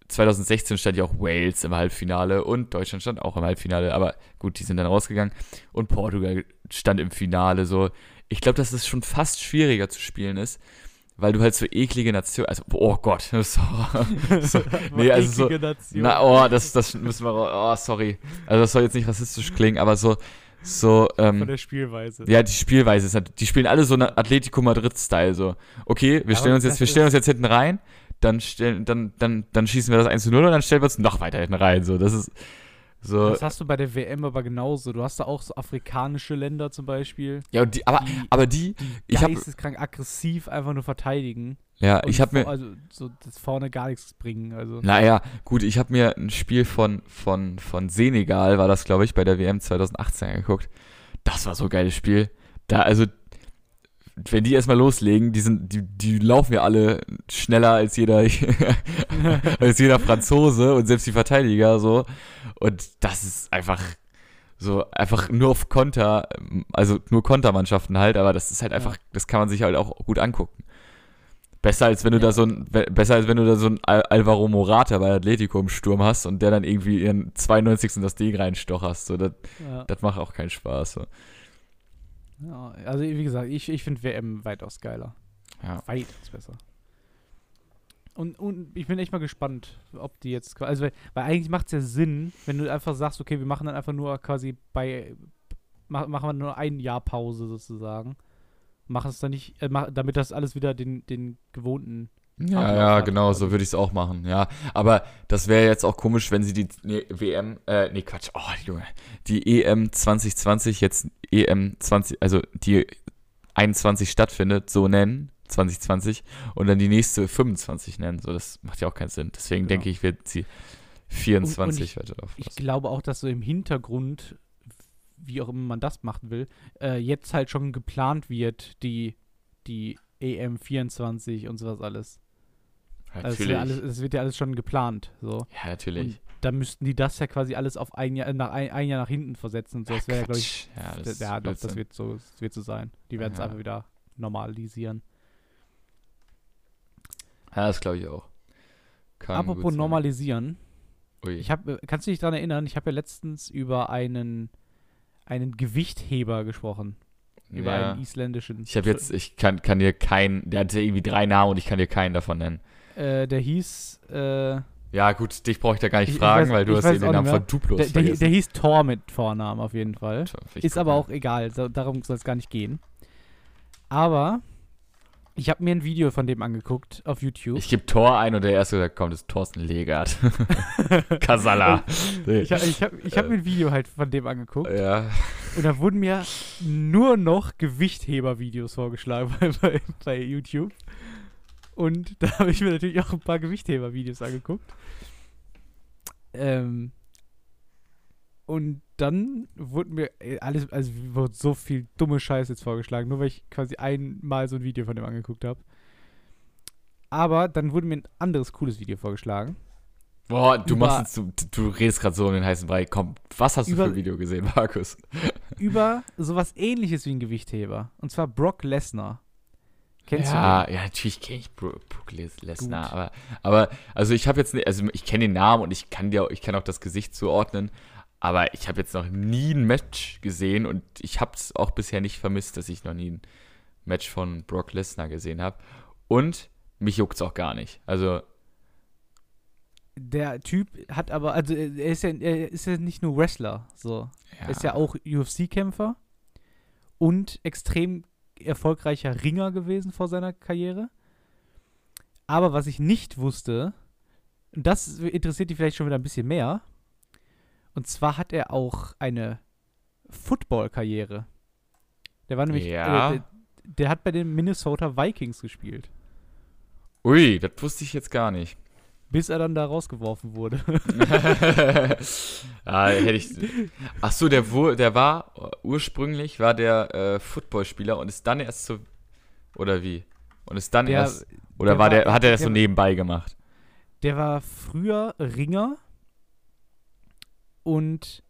S1: 2016 stand ja auch Wales im Halbfinale und Deutschland stand auch im Halbfinale. Aber gut, die sind dann rausgegangen. Und Portugal stand im Finale so. Ich glaube, dass es schon fast schwieriger zu spielen ist, weil du halt so eklige Nationen, also, oh Gott, so, so, nee, also so,
S2: Nation.
S1: na, oh, das, das müssen wir, oh, sorry. Also, das soll jetzt nicht rassistisch klingen, aber so, so,
S2: von
S1: ähm,
S2: der Spielweise.
S1: ja, die Spielweise ist halt, die spielen alle so eine Atletico Madrid-Style, so. Okay, wir
S2: Aber
S1: stellen uns jetzt, wir stellen uns jetzt hinten rein, dann stellen, dann, dann, dann schießen wir das 1 zu 0 und dann stellen wir uns noch weiter hinten rein, so. Das ist, so,
S2: Das hast du bei der WM aber genauso. Du hast da auch so afrikanische Länder zum Beispiel,
S1: ja, die, aber,
S2: die
S1: aber die, ich hab-
S2: geisteskrank aggressiv einfach nur verteidigen.
S1: ja, ich habe mir,
S2: Also so das vorne gar nichts bringen. Also
S1: Naja, gut, ich habe mir ein Spiel von, von, von Senegal, war das, glaube ich, bei der WM 2018 angeguckt. Das war so ein geiles Spiel. Da, also, wenn die erstmal loslegen, die sind, die, die laufen ja alle schneller als jeder, als jeder Franzose und selbst die Verteidiger so. Und das ist einfach so, einfach nur auf Konter, also nur Kontermannschaften halt, aber das ist halt einfach, das kann man sich halt auch gut angucken. Besser als wenn du
S2: Ja.
S1: da so ein, be- besser als wenn du da so ein Al Alvaro Morata bei Atletico im Sturm hast und der dann irgendwie in 92. das Ding reinstocherst. So, das,
S2: ja.
S1: das macht auch keinen Spaß. So.
S2: Ja, also wie gesagt, ich, ich finde WM weitaus geiler.
S1: Ja.
S2: Weitaus besser. Und, und ich bin echt mal gespannt, ob die jetzt, also weil, weil eigentlich macht es ja Sinn, wenn du einfach sagst, okay, wir machen dann einfach nur quasi bei, mach, machen wir nur ein Jahr Pause sozusagen. Machen es dann nicht, äh, mach, damit das alles wieder den, den gewohnten
S1: Ja, ja, genau, so würde ich es auch machen, ja. Aber das wäre jetzt auch komisch, wenn sie die nee, WM, äh, nee, Quatsch, oh, Junge, die EM 2020 jetzt EM 20, also die 21 stattfindet, so nennen, 2020, und dann die nächste 25 nennen, so, das macht ja auch keinen Sinn. Deswegen
S2: Genau.
S1: denke ich, wird sie 24
S2: ich-
S1: weiter drauf
S2: Ich
S1: lassen.
S2: glaube auch, dass so im Hintergrund, wie auch immer man das machen will, äh, jetzt halt schon geplant wird, die, die EM24 und sowas alles. Also es, wär alles, es wird ja alles schon geplant. So.
S1: ja, natürlich.
S2: Da müssten die das ja quasi alles auf ein Jahr, äh, nach ein, ein Jahr nach hinten versetzen und so. Das wäre ja, glaube ich,
S1: ja, das
S2: ja, doch, das wird so, das wird so sein. Die werden es
S1: Ja.
S2: einfach wieder normalisieren.
S1: Ja, das glaube ich auch. Kann
S2: Apropos normalisieren,
S1: Ui.
S2: ich habe, kannst du dich daran erinnern? Ich habe ja letztens über einen, einen Gewichtheber gesprochen. Über
S1: ja.
S2: einen isländischen.
S1: Ich habe jetzt, ich kann, kann dir keinen, der hatte irgendwie drei Namen und ich kann dir keinen davon nennen.
S2: Äh, der hieß, äh,
S1: Ja, gut, dich brauche ich da gar nicht
S2: Ich- ich
S1: fragen,
S2: weiß-
S1: weil du hast den Namen von Duplos
S2: der, der,
S1: vergessen.
S2: der hieß Thor mit Vornamen auf jeden Fall.
S1: Ich
S2: Ist aber auch egal, so, darum soll es gar nicht gehen. Aber ich habe mir ein Video von dem angeguckt auf YouTube.
S1: Ich gebe Tor ein und der erste, der kommt, ist Thorsten Legert. Kasala.
S2: Ich, ich habe hab mir ein Video halt von dem angeguckt
S1: ja.
S2: und da wurden mir nur noch Gewichtheber-Videos vorgeschlagen bei, bei, bei YouTube. Und da habe ich mir natürlich auch ein paar Gewichtheber-Videos angeguckt. Ähm, und dann wurde mir äh, alles, also wurde so viel dumme Scheiße jetzt vorgeschlagen, nur weil ich quasi einmal so ein Video von dem angeguckt habe. Aber dann wurde mir ein anderes cooles Video vorgeschlagen.
S1: Boah, du
S2: Über-
S1: machst jetzt, du, du redest gerade so um den heißen Brei. Komm, was hast du
S2: Über-
S1: für ein Video gesehen, Markus?
S2: über sowas ähnliches wie ein Gewichtheber. Und zwar Brock Lesnar. Kennst
S1: ja,
S2: du den?
S1: ja, natürlich kenne ich Bro- Brook Les- Lesnar, aber, aber also ich habe jetzt, also ich kenne den Namen und ich kann dir, auch- ich kann auch das Gesicht zuordnen, aber ich habe jetzt noch nie ein Match gesehen und ich habe es auch bisher nicht vermisst, dass ich noch nie ein Match von Brock Lesnar gesehen habe und mich juckt's auch gar nicht. Also
S2: Der Typ hat aber, also er ist ja, er ist ja nicht nur Wrestler, so. Er ist ja auch UFC-Kämpfer und extrem erfolgreicher Ringer gewesen vor seiner Karriere. Aber was ich nicht wusste, und das interessiert dich vielleicht schon wieder ein bisschen mehr, und zwar hat er auch eine Football-Karriere. Der war nämlich,
S1: Ja.
S2: äh, der, der hat bei den Minnesota Vikings gespielt,
S1: Ui, das wusste ich jetzt gar nicht.
S2: Bis er dann da rausgeworfen wurde.
S1: ah, hätte ich. Ach so, der, der war äh, ursprünglich war der äh, Footballspieler und ist dann erst so oder wie? Und ist dann
S2: Der-
S1: erst oder
S2: der
S1: war der hat er das so nebenbei gemacht?
S2: Der war früher Ringer und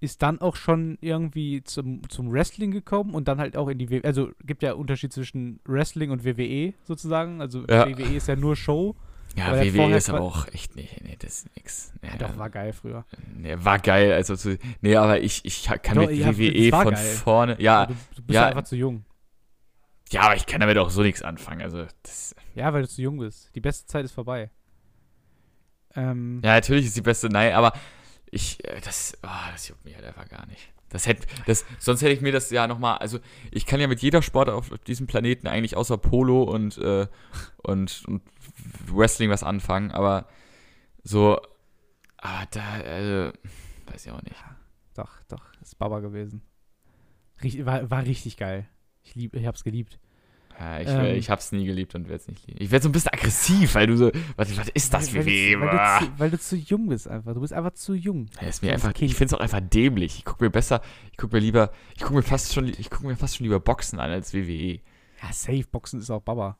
S2: ist dann auch schon irgendwie zum, zum Wrestling gekommen und dann halt auch in die WWE. Also gibt ja Unterschied zwischen Wrestling und WWE sozusagen. Also
S1: Ja.
S2: WWE ist ja nur Show.
S1: Ja,
S2: Aber
S1: WWE ist aber auch echt nee, nee, das ist nix.
S2: Ja, doch, war geil früher.
S1: nee, war geil, also zu, nee, aber ich ich kann
S2: Doch,
S1: mit
S2: ja,
S1: WWE von
S2: geil.
S1: vorne, ja,
S2: du, du bist
S1: ja.
S2: einfach zu jung.
S1: ja, aber ich kann damit auch so nichts anfangen, also das,
S2: Ja, weil du zu jung bist. Die beste Zeit ist vorbei. Ähm,
S1: Ja, natürlich ist die beste, nein, aber ich, äh, das, ah, das juckt mich halt einfach gar nicht. Das hätte, das, sonst hätte ich mir das ja nochmal, also ich kann ja mit jeder Sport auf diesem Planeten eigentlich außer Polo und, äh, und, und Wrestling was anfangen, aber so, ah, da, also, weiß ich auch nicht.
S2: doch, doch, ist Baba gewesen. Richt, war, war richtig geil. Ich, lieb, ich hab's geliebt.
S1: Ja, ich,
S2: Ähm.
S1: ich hab's nie geliebt und werde es nicht lieben. Ich werde so ein bisschen aggressiv, weil du so, was, was ist das
S2: weil,
S1: WWE?
S2: du, weil,
S1: Boah.
S2: du zu, weil du zu jung bist einfach. Du bist einfach zu jung.
S1: Ja, ist mir einfach,
S2: Kind.
S1: ich finde es auch einfach dämlich. Ich gucke mir besser, ich gucke mir lieber, ich gucke mir fast schon, ich gucke mir fast schon lieber Boxen an als WWE.
S2: Ja, Safe Boxen ist auch Baba.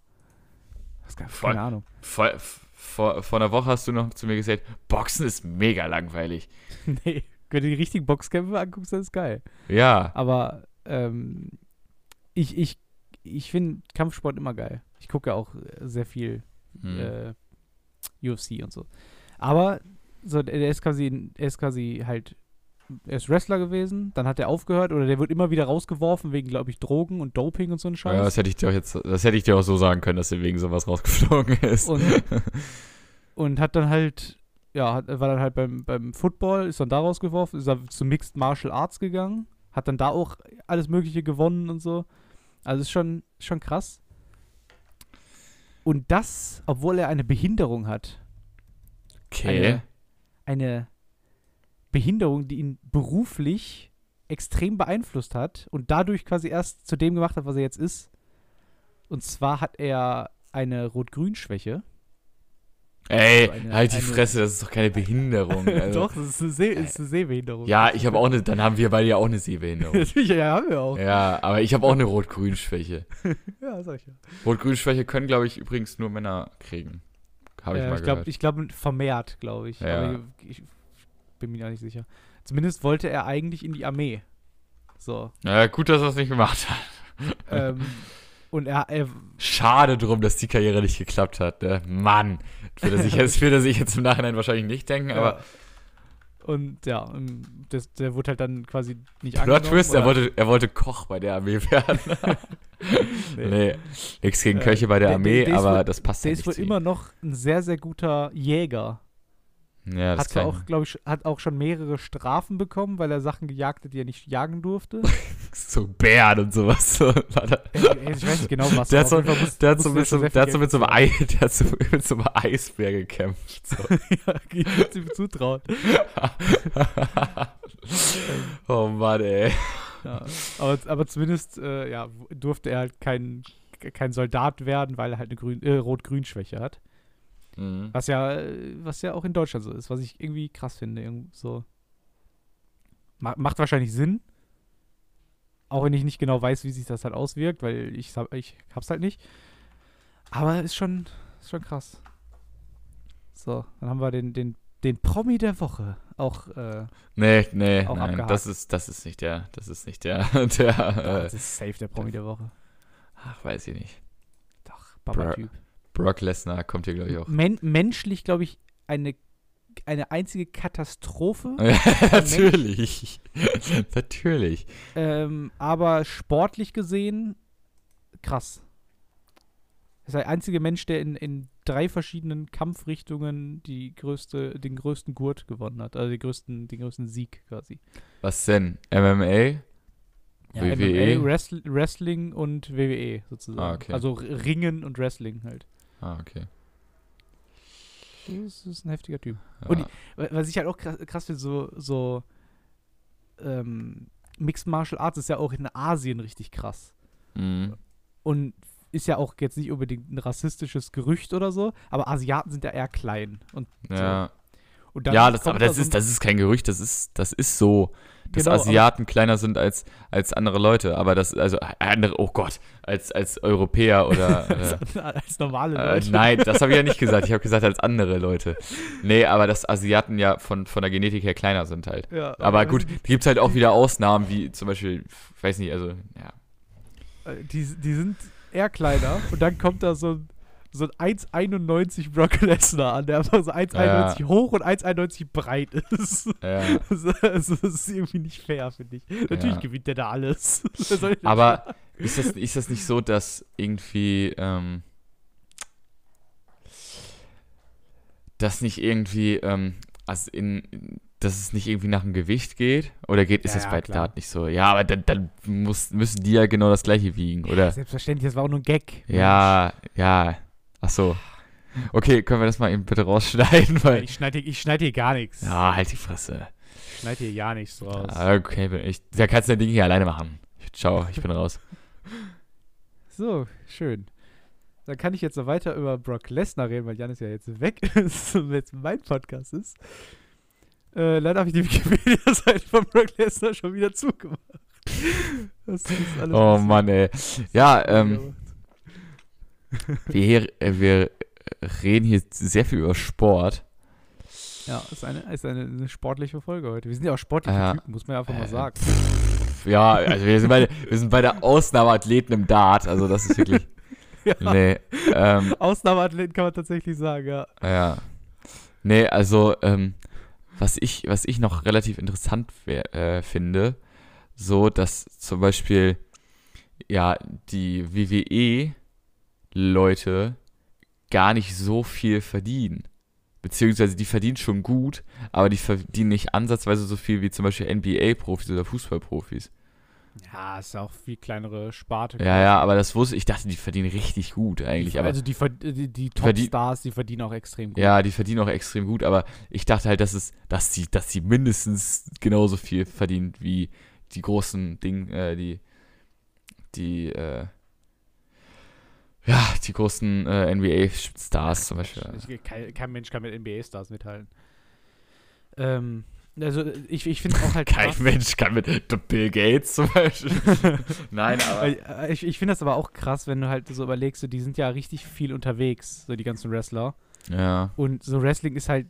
S2: Das keine. Ahnung.
S1: Vor, vor, vor einer Woche hast du noch zu mir gesagt, Boxen ist mega langweilig.
S2: nee, wenn du die richtigen Boxkämpfe anguckst, dann ist geil.
S1: Ja,
S2: Aber ähm, ich, ich, ich finde Kampfsport immer geil. Ich gucke ja auch äh, sehr viel
S1: hm.
S2: äh, UFC und so. Aber so, der der ist quasi, er ist quasi halt, er ist Wrestler gewesen, dann hat er aufgehört oder der wird immer wieder rausgeworfen wegen, glaube ich, Drogen und Doping und so ein Scheiß.
S1: ja, das hätte ich dir auch jetzt, das hätte ich dir auch so sagen können, dass er wegen sowas rausgeflogen ist.
S2: Und, und hat dann halt, ja, hat, war dann halt beim, beim Football, ist dann da rausgeworfen, ist dann zu Mixed Martial Arts gegangen, hat dann da auch alles Mögliche gewonnen und so. Also ist schon, schon krass. Und das, obwohl er eine Behinderung hat.
S1: Okay.
S2: Eine, eine Behinderung, die ihn beruflich extrem beeinflusst hat und dadurch quasi erst zu dem gemacht hat, was er jetzt ist. Und zwar hat er eine Rot-Grün-Schwäche.
S1: Ey,
S2: eine-
S1: halt die
S2: eine-
S1: Fresse, das ist doch keine Behinderung. Also.
S2: Doch, das ist eine, See, ist eine Sehbehinderung.
S1: Ja, ich habe auch eine, dann haben wir beide ja auch eine Sehbehinderung.
S2: Natürlich, ja, haben wir auch.
S1: ja, aber ich habe auch eine Rot-Grün-Schwäche.
S2: Ja, sag ich ja.
S1: Rot-Grün-Schwäche können, glaube ich, übrigens nur Männer kriegen. Habe ich
S2: Äh,
S1: mal
S2: ich glaube,
S1: gehört.
S2: ich glaub, vermehrt, glaube ich.
S1: Ja.
S2: Aber ich, ich bin mir da nicht sicher. Zumindest wollte er eigentlich in die Armee. So.
S1: Ja, gut, dass er es nicht gemacht hat.
S2: ähm, und er, er
S1: Schade drum, dass die Karriere nicht geklappt hat. Ne? Mann, wird er sich jetzt, wird er sich jetzt im Nachhinein wahrscheinlich nicht denken, aber
S2: ja. und ja, das, der wurde halt dann quasi nicht
S1: Plot
S2: angenommen.
S1: Twist, er wollte, er wollte Koch bei der Armee werden. nee, nichts gegen Köche bei der
S2: der-
S1: Armee,
S2: der- der ist
S1: aber
S2: wohl-
S1: das passt
S2: Der
S1: ja
S2: ist
S1: nicht
S2: wohl
S1: zu ihm.
S2: immer noch ein sehr, sehr guter Jäger.
S1: Ja, das
S2: Hat
S1: kann
S2: auch, glaube ich, hat auch schon mehrere Strafen bekommen, weil er Sachen gejagt hat, die er nicht jagen durfte.
S1: so Bären und sowas.
S2: Äh, ich weiß nicht genau, was.
S1: Der hat so,
S2: muss-
S1: der hat so mit so, der hat so mit so einem
S2: Geld
S1: Ei, der hat so mit so einem Eisbär gekämpft. So.
S2: ja, ich würde ihm zutrauen.
S1: oh Mann, ey.
S2: Ja. Aber, aber zumindest äh, ja, durfte er halt kein, kein Soldat werden, weil er halt eine Grün, äh, Rot-Grün-Schwäche hat.
S1: Mhm.
S2: Was ja, was ja auch in Deutschland so ist, was ich irgendwie krass finde. So. Ma macht wahrscheinlich Sinn. Auch wenn ich nicht genau weiß, wie sich das halt auswirkt, weil ich, ich hab's halt nicht. Aber ist schon, ist schon krass. So, dann haben wir den, den, den Promi der Woche. Auch, äh,
S1: Nee, nee,
S2: Auch
S1: nein,
S2: abgehakt.
S1: das ist, das ist nicht der, das ist nicht der, der, äh,
S2: das ist safe der Promi der Woche.
S1: ach, weiß ich nicht.
S2: Doch, Baba-Typ.
S1: Brock Lesnar kommt hier, glaube ich, auch.
S2: Men menschlich, glaube ich, eine, eine einzige Katastrophe.
S1: Natürlich. Natürlich.
S2: ähm, aber sportlich gesehen, krass. Er ist der einzige Mensch, der in, in drei verschiedenen Kampfrichtungen die größte, den größten Gurt gewonnen hat. Also den größten, den größten Sieg quasi.
S1: Was denn? MMA? WWE?
S2: MMA, Wrestl Wrestling und WWE sozusagen.
S1: Ah, okay.
S2: Also Ringen und Wrestling halt.
S1: Ah, okay.
S2: Das ist ein heftiger Typ.
S1: Ja.
S2: Und Wa- Was ich halt auch krass, krass finde, so, so ähm, Mixed Martial Arts ist ja auch in Asien richtig krass.
S1: Mhm.
S2: Und ist ja auch jetzt nicht unbedingt ein rassistisches Gerücht oder so, aber Asiaten sind ja eher klein. Und,
S1: Ja, ja das, aber das
S2: da so
S1: ist,
S2: ein-
S1: das ist kein Gerücht, das ist, das ist so, dass
S2: Genau,
S1: Asiaten kleiner sind als, als andere Leute, aber das, also andere, oh Gott, als, als Europäer oder.
S2: als,
S1: äh,
S2: als normale
S1: Äh,
S2: Leute.
S1: nein, das habe ich ja nicht gesagt. Ich habe gesagt als andere Leute. Nee, aber dass Asiaten ja von, von der Genetik her kleiner sind halt.
S2: Ja,
S1: Aber gut, gibt es halt auch wieder Ausnahmen, wie zum Beispiel, weiß nicht, also, ja.
S2: äh, Die, die sind eher kleiner und dann kommt da so ein, so ein 1,91 Brock Lesnar an, der einfach so 1,91 hoch und 1,91 breit ist.
S1: ja.
S2: Also, also das ist irgendwie nicht fair, finde ich. Natürlich
S1: Ja.
S2: gewinnt der da alles.
S1: Aber ist das, ist das nicht so, dass irgendwie, ähm, dass nicht irgendwie, ähm, also in, dass es nicht irgendwie nach dem Gewicht geht? Oder geht, ist
S2: Ja,
S1: das
S2: ja,
S1: bei
S2: klar.
S1: Dart nicht so? Ja, aber dann, dann muss, müssen die ja genau das gleiche wiegen, oder?
S2: Selbstverständlich, das war auch nur ein Gag.
S1: Ja, ja. Ach so. Okay, können wir das mal eben bitte rausschneiden, weil.
S2: Ich schneide ich schneid hier gar nichts.
S1: Ja, halt die Fresse.
S2: Ich schneide hier ja nichts raus.
S1: Ah, Okay, ich, da kannst du dein Ding hier alleine machen. Ciao, ich bin raus.
S2: So, schön. Dann kann ich jetzt noch weiter über Brock Lesnar reden, weil Janis ja jetzt weg ist und jetzt mein Podcast ist. Äh, leider habe ich die Wikipedia-Seite von Brock Lesnar schon wieder zugemacht. Das ist alles
S1: Oh Mann, ey. Ja, ähm, wir, hier, äh, wir reden hier sehr viel über Sport.
S2: Ja, ist eine, ist eine, eine sportliche Folge heute. Wir sind ja auch sportliche
S1: Ja.
S2: Typen, muss man ja einfach mal
S1: Äh,
S2: sagen.
S1: Ja, also wir sind beide, wir sind beide Ausnahmeathleten im Dart, also das ist wirklich.
S2: Ja.
S1: Nee, ähm,
S2: Ausnahmeathleten kann man tatsächlich sagen, ja.
S1: Ja. Nee, also, ähm, was ich, was ich noch relativ interessant äh, finde, so, dass zum Beispiel, ja, die WWE-Leute gar nicht so viel verdienen. Beziehungsweise die verdienen schon gut, aber die verdienen nicht ansatzweise so viel wie zum Beispiel NBA-Profis oder Fußballprofis.
S2: Ja, ist auch viel kleinere Sparte.
S1: Ja, ja, aber das wusste ich. dachte, die verdienen richtig gut eigentlich.
S2: Die,
S1: aber
S2: also die, die, die Topstars, die verdienen auch extrem gut.
S1: ja, die verdienen auch extrem gut. Aber ich dachte halt, dass es, dass sie, dass sie mindestens genauso viel verdienen wie die großen Ding, äh, die, die, äh, ja, die großen äh, NBA-Stars zum Beispiel.
S2: Ich, kein, kein Mensch kann mit NBA-Stars mithalten. Ähm, also ich, ich finde auch halt
S1: Kein
S2: krass-
S1: Mensch kann mit Bill Gates zum Beispiel. Nein, aber.
S2: Äh, Ich, ich finde das aber auch krass, wenn du halt so überlegst, so, die sind ja richtig viel unterwegs, so die ganzen Wrestler.
S1: Ja.
S2: Und so Wrestling ist halt,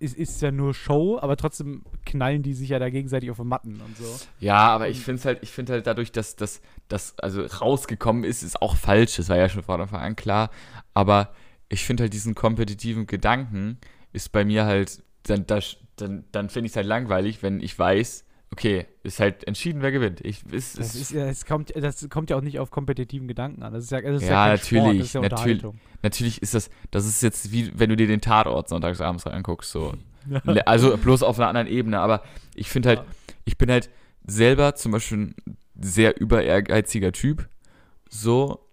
S2: ist, ist ja nur Show, aber trotzdem knallen die sich ja da gegenseitig auf den Matten und so.
S1: Ja, aber ich finde halt, ich finde halt dadurch, dass das dass also rausgekommen ist, ist auch falsch. Das war ja schon von Anfang an klar. Aber ich finde halt diesen kompetitiven Gedanken ist bei mir halt, dann, das- dann, dann finde ich es halt langweilig, wenn ich weiß, okay, ist halt entschieden, wer gewinnt. Ich, ist,
S2: Das,
S1: ist,
S2: ja, das, kommt, das kommt ja auch nicht auf kompetitiven Gedanken an. Das ist ja, das ist
S1: Ja,
S2: ja, Sport,
S1: natürlich,
S2: das ist
S1: natürlich. Natürlich ist das, das ist jetzt wie, wenn du dir den Tatort sonntagsabends anguckst, so. Also bloß auf einer anderen Ebene, aber ich finde halt, ich bin halt selber zum Beispiel ein sehr über ehrgeiziger Typ. So,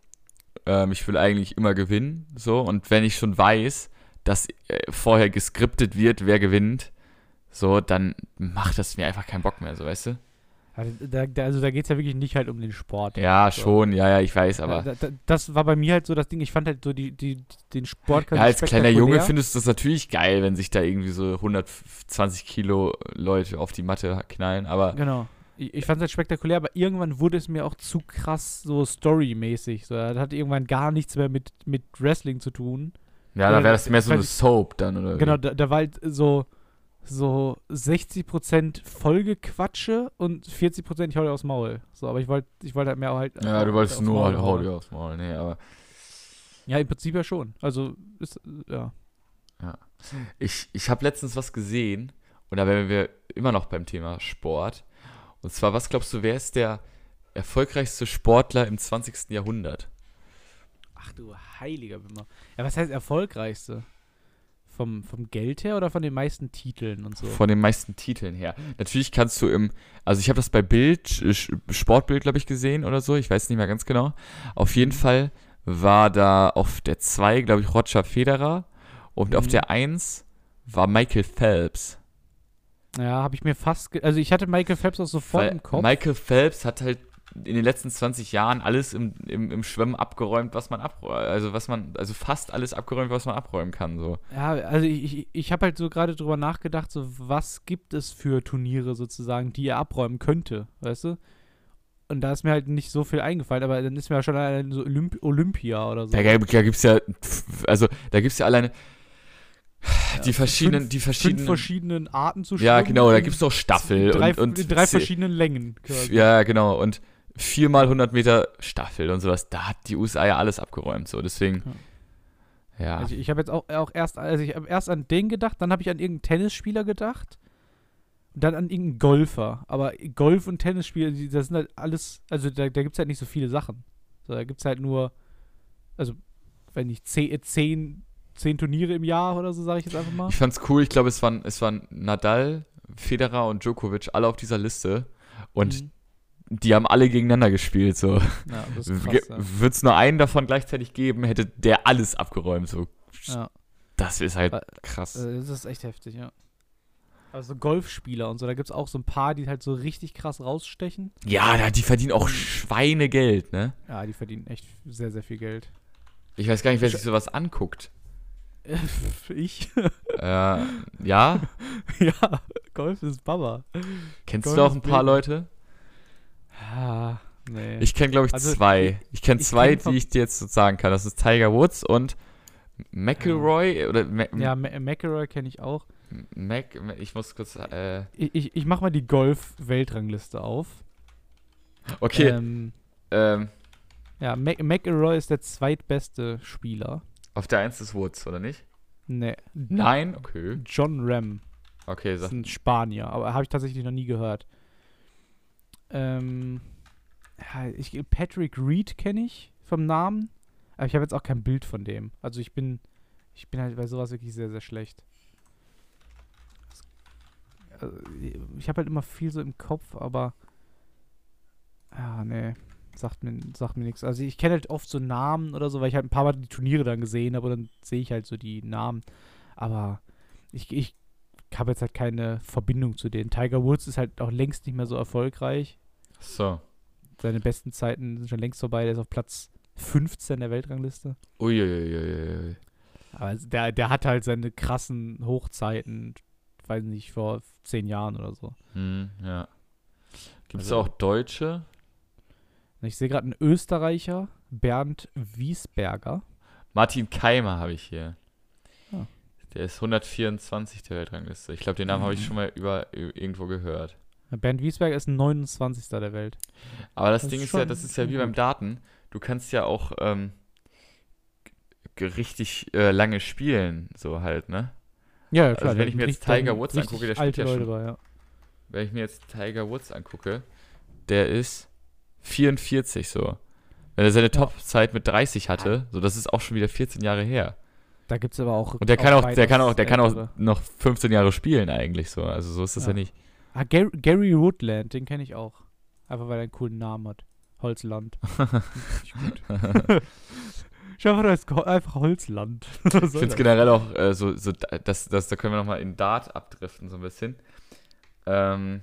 S1: ähm, ich will eigentlich immer gewinnen. So, und wenn ich schon weiß, dass äh, vorher geskriptet wird, wer gewinnt, so, dann macht das mir einfach keinen Bock mehr, so, weißt du?
S2: Also da, also da geht es ja wirklich nicht halt um den Sport.
S1: Ja,
S2: So.
S1: schon, ja, ja, ich weiß, aber.
S2: Da, da, das war bei mir halt so das Ding, ich fand halt so die, die, den Sport
S1: Ja, als kleiner Junge findest du das natürlich geil, wenn sich da irgendwie so 120 Kilo Leute auf die Matte knallen, aber
S2: Genau. Ich, ich fand es halt spektakulär, aber irgendwann wurde es mir auch zu krass so storymäßig. So, das hat irgendwann gar nichts mehr mit, mit Wrestling zu tun.
S1: ja, da wäre das mehr so eine Soap dann, oder?
S2: Genau, da, da war halt so, so 60% Folgequatsche und 40% ich hau dir aufs Maul. So, aber ich wollte ich wollte halt mehr halt.
S1: Ja, du wolltest nur halt hau dir aufs Maul, nee, aber
S2: Ja, im Prinzip ja schon. Also, ist, ja.
S1: ich, ich habe letztens was gesehen und da wären wir immer noch beim Thema Sport. Und zwar, was glaubst du, wer ist der erfolgreichste Sportler im 20. Jahrhundert?
S2: Ach du heiliger Wimmer. Ja, was heißt erfolgreichste? Vom, vom Geld her oder von den meisten Titeln und so?
S1: Von den meisten Titeln her. Natürlich kannst du im, also ich habe das bei Bild, Sch- Sportbild, glaube ich, gesehen oder so, ich weiß nicht mehr ganz genau. Auf jeden Fall war da auf der 2, glaube ich, Roger Federer und auf
S2: Mhm.
S1: der 1 war Michael Phelps.
S2: Ja, habe ich mir fast. Also, ich hatte Michael Phelps auch sofort
S1: Weil
S2: im Kopf.
S1: Michael Phelps hat halt in den letzten 20 Jahren alles im, im, im Schwimmen abgeräumt, was man abräumt, also was man, also fast alles abgeräumt, was man abräumen kann, so.
S2: Ja, also ich, ich, habe halt so gerade drüber nachgedacht, so was gibt es für Turniere sozusagen, die er abräumen könnte, weißt du? Und da ist mir halt nicht so viel eingefallen, aber dann ist mir ja schon allein so Olymp Olympia oder so.
S1: Da, da gibt's ja, also da gibt's ja alleine
S2: Ja,
S1: die verschiedenen,
S2: fünf-
S1: die verschiedenen,
S2: verschiedenen Arten zu schwimmen.
S1: ja genau, da
S2: in
S1: gibt's noch Staffel
S2: drei,
S1: und, und
S2: drei verschiedenen Längen. quasi.
S1: Ja, genau. Und viermal 100 Meter Staffel und sowas. Da hat die USA ja alles abgeräumt. So, deswegen. Ja.
S2: Also ich habe jetzt auch, auch erst, also ich habe erst an den gedacht, dann habe ich an irgendeinen Tennisspieler gedacht und dann an irgendeinen Golfer. Aber Golf und Tennisspieler, die, das sind halt alles, also da, da gibt es halt nicht so viele Sachen. So, da gibt es halt nur, also wenn nicht zehn, zehn, zehn Turniere im Jahr oder so, sage ich jetzt einfach mal.
S1: Ich fand's cool. Ich glaube, es waren, es waren Nadal, Federer und Djokovic alle auf dieser Liste. Und
S2: Mhm.
S1: Die haben alle gegeneinander gespielt. So.
S2: ja, ja.
S1: Wird's nur einen davon gleichzeitig geben, hätte der alles abgeräumt. So.
S2: ja.
S1: Das ist halt krass.
S2: Äh, Das ist echt heftig, ja. Also Golfspieler und so, da gibt es auch so ein paar, die halt so richtig krass rausstechen.
S1: Ja, die verdienen auch Schweinegeld, ne?
S2: Ja, die verdienen echt sehr, sehr viel Geld.
S1: Ich weiß gar nicht, wer sich sowas anguckt.
S2: ich?
S1: äh, ja?
S2: ja, Golf ist Baba.
S1: Kennst
S2: Golf
S1: du auch ein paar. Leute?
S2: Ah, nee.
S1: Ich kenne, glaube ich,
S2: Also,
S1: zwei. Ich kenne zwei,
S2: kenn
S1: die ich dir jetzt so sagen kann. Das ist Tiger Woods und McElroy oder Ma
S2: ja, Ma McElroy kenne ich auch.
S1: Mac. Ich muss kurz. Äh,
S2: Ich, ich, ich mach mal die Golf-Weltrangliste auf.
S1: okay.
S2: Ähm,
S1: Ähm,
S2: ja, Mac McElroy ist der zweitbeste Spieler.
S1: auf der 1 ist Woods, oder nicht?
S2: Nee.
S1: Nein? Okay.
S2: John Ram.
S1: Okay, sag.
S2: ist ein Spanier, aber habe ich tatsächlich noch nie gehört. Ähm, ja, ich, Patrick Reed kenne ich vom Namen, aber ich habe jetzt auch kein Bild von dem. Also ich bin, ich bin halt bei sowas wirklich sehr, sehr schlecht. Also, ich habe halt immer viel so im Kopf, aber Ja, nee. Sagt mir, sagt mir nichts. Also ich kenne halt oft so Namen oder so, weil ich halt ein paar Mal die Turniere dann gesehen habe und dann sehe ich halt so die Namen. Aber ich, ich habe jetzt halt keine Verbindung zu denen. Tiger Woods ist halt auch längst nicht mehr so erfolgreich.
S1: So.
S2: Seine besten Zeiten sind schon längst vorbei. Der ist auf Platz 15 der Weltrangliste.
S1: Uiuiuiui.
S2: Aber der, der hat halt seine krassen Hochzeiten, weiß nicht, vor zehn Jahren oder so.
S1: Hm, ja. Gibt es
S2: Also-
S1: auch Deutsche?
S2: Ich sehe gerade einen Österreicher, Bernd Wiesberger.
S1: Martin Keimer habe ich hier. Der ist 124 der Weltrangliste. Ich glaube, den Namen habe ich schon mal über, irgendwo gehört.
S2: Bernd Wiesberger ist ein 29. der Welt.
S1: Aber das,
S2: Das
S1: Ding
S2: ist
S1: ja, das ist ja wie beim
S2: gut.
S1: Daten. Du kannst ja auch ähm, richtig äh, lange spielen, so halt, ne?
S2: Ja,
S1: Also wenn ich mir jetzt Tiger Woods angucke, der spielt ja
S2: Leute
S1: schon-
S2: bei, ja.
S1: Wenn ich mir jetzt Tiger Woods angucke, der ist 44 so. Wenn er seine Top-Zeit mit 30 hatte, so das ist auch schon wieder 14 Jahre her.
S2: Da gibt es aber auch.
S1: Und der kann auch, der kann auch, der kann auch noch 15 Jahre spielen eigentlich so. Also so ist das ja,
S2: Ja.
S1: nicht.
S2: Ah, Gary, Gary Woodland, den kenne ich auch. Einfach weil er einen coolen Namen hat. Holzland. Ich. Ich einfach, das ist einfach Holzland.
S1: Ich finde es generell auch äh, so, so das, das, da können wir nochmal in Dart abdriften, so ein bisschen. Ähm,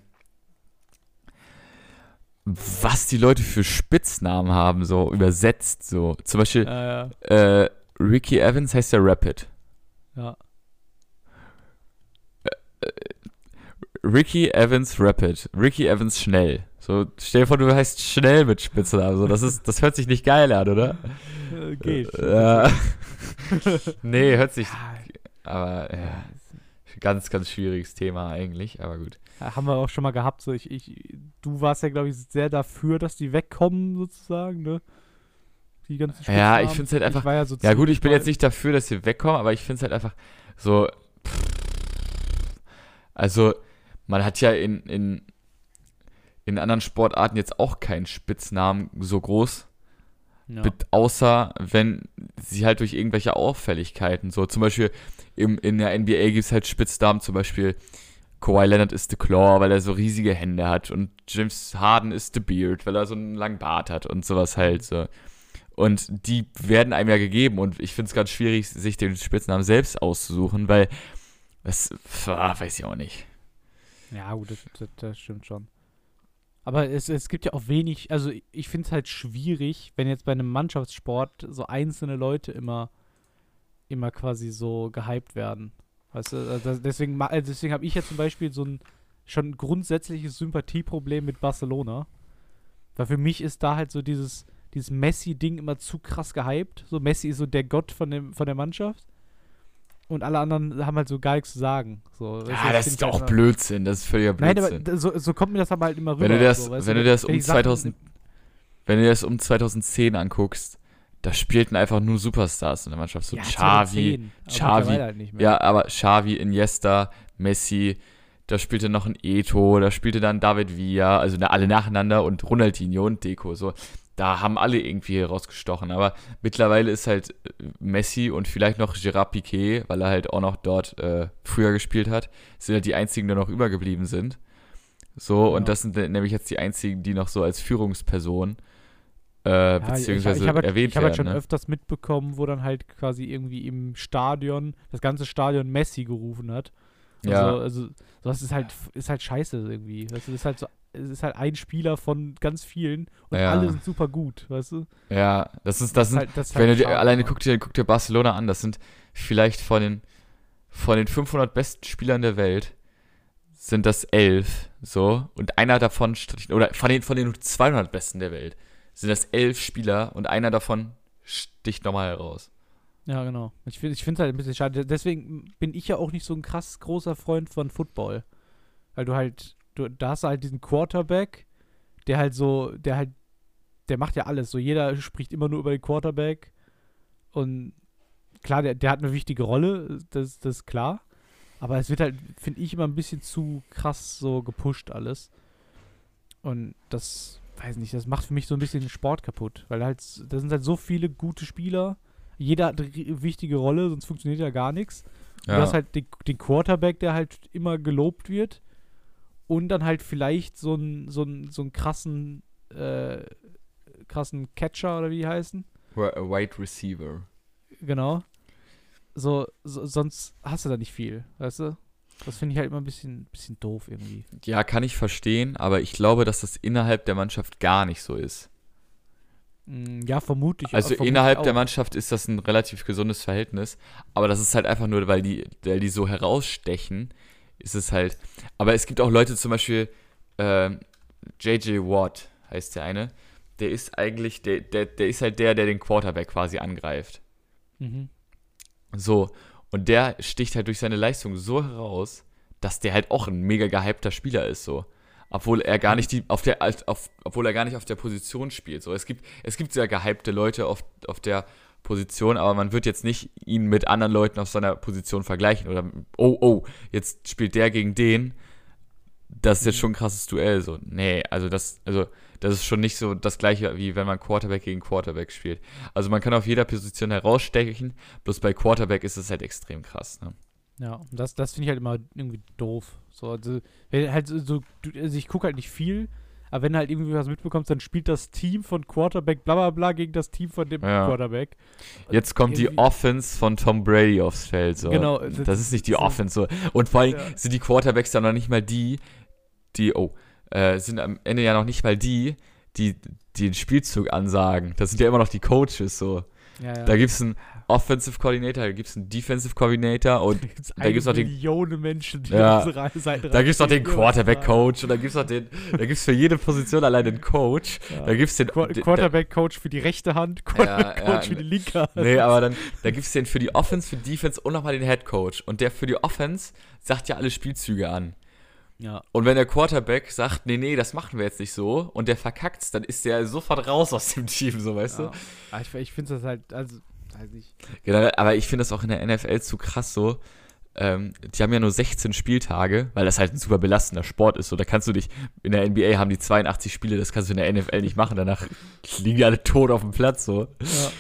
S1: was die Leute für Spitznamen haben, so übersetzt, so. Zum Beispiel,
S2: Ja, ja.
S1: äh, Ricky Evans heißt ja Rapid.
S2: ja.
S1: Ricky Evans Rapid. Ricky Evans schnell. So, stell dir vor, du heißt schnell mit Spitznamen. So, das, ist, das hört sich nicht geil an, oder?
S2: Äh, geht.
S1: Äh, nee, hört sich. Aber ja, ganz, ganz schwieriges Thema eigentlich, aber gut.
S2: haben wir auch schon mal gehabt. So ich, ich, du warst ja, glaube ich, sehr dafür, dass die wegkommen, sozusagen, ne? Die ganzen
S1: Ja, ich
S2: Spitznamen.
S1: find's halt einfach-
S2: ja, so
S1: Ja, gut, ich bin jetzt nicht dafür, dass sie wegkommen, aber ich finde es halt einfach so. Also, man hat ja in, in, in anderen Sportarten jetzt auch keinen Spitznamen so groß,
S2: Ja.
S1: außer wenn sie halt durch irgendwelche Auffälligkeiten, so zum Beispiel im, in der NBA gibt es halt Spitznamen, zum Beispiel Kawhi Leonard ist The Claw, weil er so riesige Hände hat und James Harden ist The Beard, weil er so einen langen Bart hat und sowas halt so. Und die werden einem ja gegeben und ich finde es ganz schwierig, sich den Spitznamen selbst auszusuchen, weil das, ah, weiß ich auch nicht.
S2: Ja, gut, das, das, das stimmt schon. Aber es, es gibt ja auch wenig, also ich finde es halt schwierig, wenn jetzt bei einem Mannschaftssport so einzelne Leute immer, immer quasi so gehypt werden. Weißt du, also deswegen, also deswegen habe ich ja zum Beispiel so ein schon grundsätzliches Sympathieproblem mit Barcelona. Weil für mich ist da halt so dieses, dieses Messi-Ding immer zu krass gehypt. So Messi ist so der Gott von, dem, von der Mannschaft. Und alle anderen haben halt so gar nichts zu sagen. So,
S1: Ja, das ist
S2: halt
S1: auch
S2: immer-
S1: Blödsinn, das ist völliger
S2: Nein,
S1: Blödsinn.
S2: aber d- so, so kommt mir das aber halt immer rüber.
S1: Wenn du das,
S2: so,
S1: wenn du das um
S2: die Sachen-
S1: 2000, wenn du das um 2010 anguckst, da spielten einfach nur Superstars in der Mannschaft. So
S2: Ja,
S1: Xavi,
S2: 2010, aber
S1: Xavi,
S2: halt nicht mehr.
S1: ja, aber Xavi, Iniesta, Messi, da spielte noch ein Eto, da spielte dann David Villa, also alle nacheinander und Ronaldinho und Deco, so. Da haben alle irgendwie rausgestochen, aber mittlerweile ist halt äh, Messi und vielleicht noch Gerard Piquet, weil er halt auch noch dort äh, früher gespielt hat, sind halt die einzigen, die noch übergeblieben sind. So,
S2: Ja.
S1: und das sind nämlich jetzt die einzigen, die noch so als Führungsperson äh,
S2: Ja, ich-
S1: beziehungsweise
S2: ich, ich habe halt,
S1: erwähnt
S2: ich hab halt
S1: werden.
S2: schon
S1: ne?
S2: öfters mitbekommen, wo dann halt quasi irgendwie im Stadion das ganze Stadion Messi gerufen hat.
S1: Ja.
S2: Also, also sowas ist halt ist halt scheiße irgendwie. Weißt du, das ist halt so es ist halt ein Spieler von ganz vielen und
S1: Ja.
S2: alle sind super gut, weißt du?
S1: Ja, das ist, das sind,
S2: halt, das
S1: wenn
S2: halt
S1: du dir, alleine guck dir, guck dir Barcelona an, das sind vielleicht von den, von den 500 besten Spielern der Welt sind das elf, so, und einer davon, sticht- oder von den, von den 200 besten der Welt sind das elf Spieler und einer davon sticht nochmal heraus.
S2: Ja, genau. Ich finde es halt ein bisschen schade. Deswegen bin ich ja auch nicht so ein krass großer Freund von Football. Weil du halt, du, da hast du halt diesen Quarterback, der halt so, der halt, der macht ja alles. So jeder spricht immer nur über den Quarterback. Und klar, der, der hat eine wichtige Rolle, das, das ist klar. Aber es wird halt, finde ich, immer ein bisschen zu krass so gepusht alles. Und das, weiß nicht, das macht für mich so ein bisschen den Sport kaputt. Weil halt, da sind halt so viele gute Spieler. Jeder hat eine wichtige Rolle, sonst funktioniert ja gar nichts. Du hast halt den, den Quarterback, der halt immer gelobt wird. Und dann halt vielleicht so einen so einen- so einen krassen äh, krassen Catcher oder wie die heißen.
S1: Wide Receiver.
S2: Genau. So, so, sonst hast du da nicht viel, weißt du? Das finde ich halt immer ein bisschen, bisschen doof irgendwie.
S1: Ja, kann ich verstehen, aber ich glaube, dass das innerhalb der Mannschaft gar nicht so ist.
S2: Mm, Ja, vermutlich.
S1: Also
S2: vermutlich
S1: innerhalb
S2: auch.
S1: der Mannschaft ist das ein relativ gesundes Verhältnis, aber das ist halt einfach nur, weil die, weil die so herausstechen, ist es halt. Aber es gibt auch Leute, zum Beispiel ähm, JJ Watt heißt der eine, der ist eigentlich, der, der, der ist halt der, der den Quarterback quasi angreift.
S2: Mhm.
S1: So, und der sticht halt durch seine Leistung so heraus, dass der halt auch ein mega gehypter Spieler ist, so. Obwohl er gar nicht die, auf der, auf, obwohl er gar nicht auf der Position spielt. So, es gibt, es gibt sehr gehypte Leute auf, auf der Position, aber man wird jetzt nicht ihn mit anderen Leuten auf seiner Position vergleichen. Oder, oh, oh, jetzt spielt der gegen den. Das ist jetzt schon ein krasses Duell. So, nee, also das, also, das ist schon nicht so das gleiche, wie wenn man Quarterback gegen Quarterback spielt. Also man kann auf jeder Position herausstechen, bloß bei Quarterback ist es halt extrem krass. Ne?
S2: Ja, das, das finde ich halt immer irgendwie doof. So, also, wenn halt so, also ich gucke halt nicht viel, aber wenn du halt irgendwie was mitbekommst, dann spielt das Team von Quarterback bla bla bla gegen das Team von dem
S1: Ja.
S2: Quarterback.
S1: Jetzt kommt die
S2: Irgendwie-
S1: Offense von Tom Brady aufs Feld. So.
S2: Genau,
S1: Das,
S2: das-
S1: ist nicht die
S2: so-
S1: Offense. So. Und vor allem
S2: Ja.
S1: sind die Quarterbacks dann noch nicht mal die, die, oh, äh, sind am Ende ja noch nicht mal die, die, die den Spielzug ansagen. Das sind ja immer noch die Coaches. So.
S2: Ja, ja.
S1: Da gibt es einen Offensive Coordinator, da gibt es einen Defensive Coordinator und
S2: gibt's
S1: da gibt's noch den-
S2: Millionen Menschen, die
S1: Ja.
S2: auf diese Reise Seite
S1: da gibt es noch den Quarterback-Coach und da gibt es noch den, da gibt es für jede Position allein den Coach.
S2: Ja.
S1: Da gibt es den,
S2: Qu Quarterback-Coach für die rechte Hand, Quarterback-Coach
S1: ja,
S2: für die linke Hand.
S1: Nee, aber dann da gibt es den für die Offense, für die Defense und nochmal den Head Coach. Und der für die Offense sagt ja alle Spielzüge an.
S2: Ja.
S1: Und wenn der Quarterback sagt, nee, nee, das machen wir jetzt nicht so, und der verkackt's, dann ist der sofort raus aus dem Team, so weißt
S2: ja.
S1: du?
S2: Ah, Ich, ich finde das halt, also, weiß nicht.
S1: Genau, aber ich finde das auch in der NFL zu krass so. Ähm, die haben ja nur 16 Spieltage, weil das halt ein super belastender Sport ist. So, da kannst du dich, in der NBA haben die 82 Spiele, das kannst du in der NFL nicht machen. Danach liegen die alle tot auf dem Platz, so.
S2: Ja.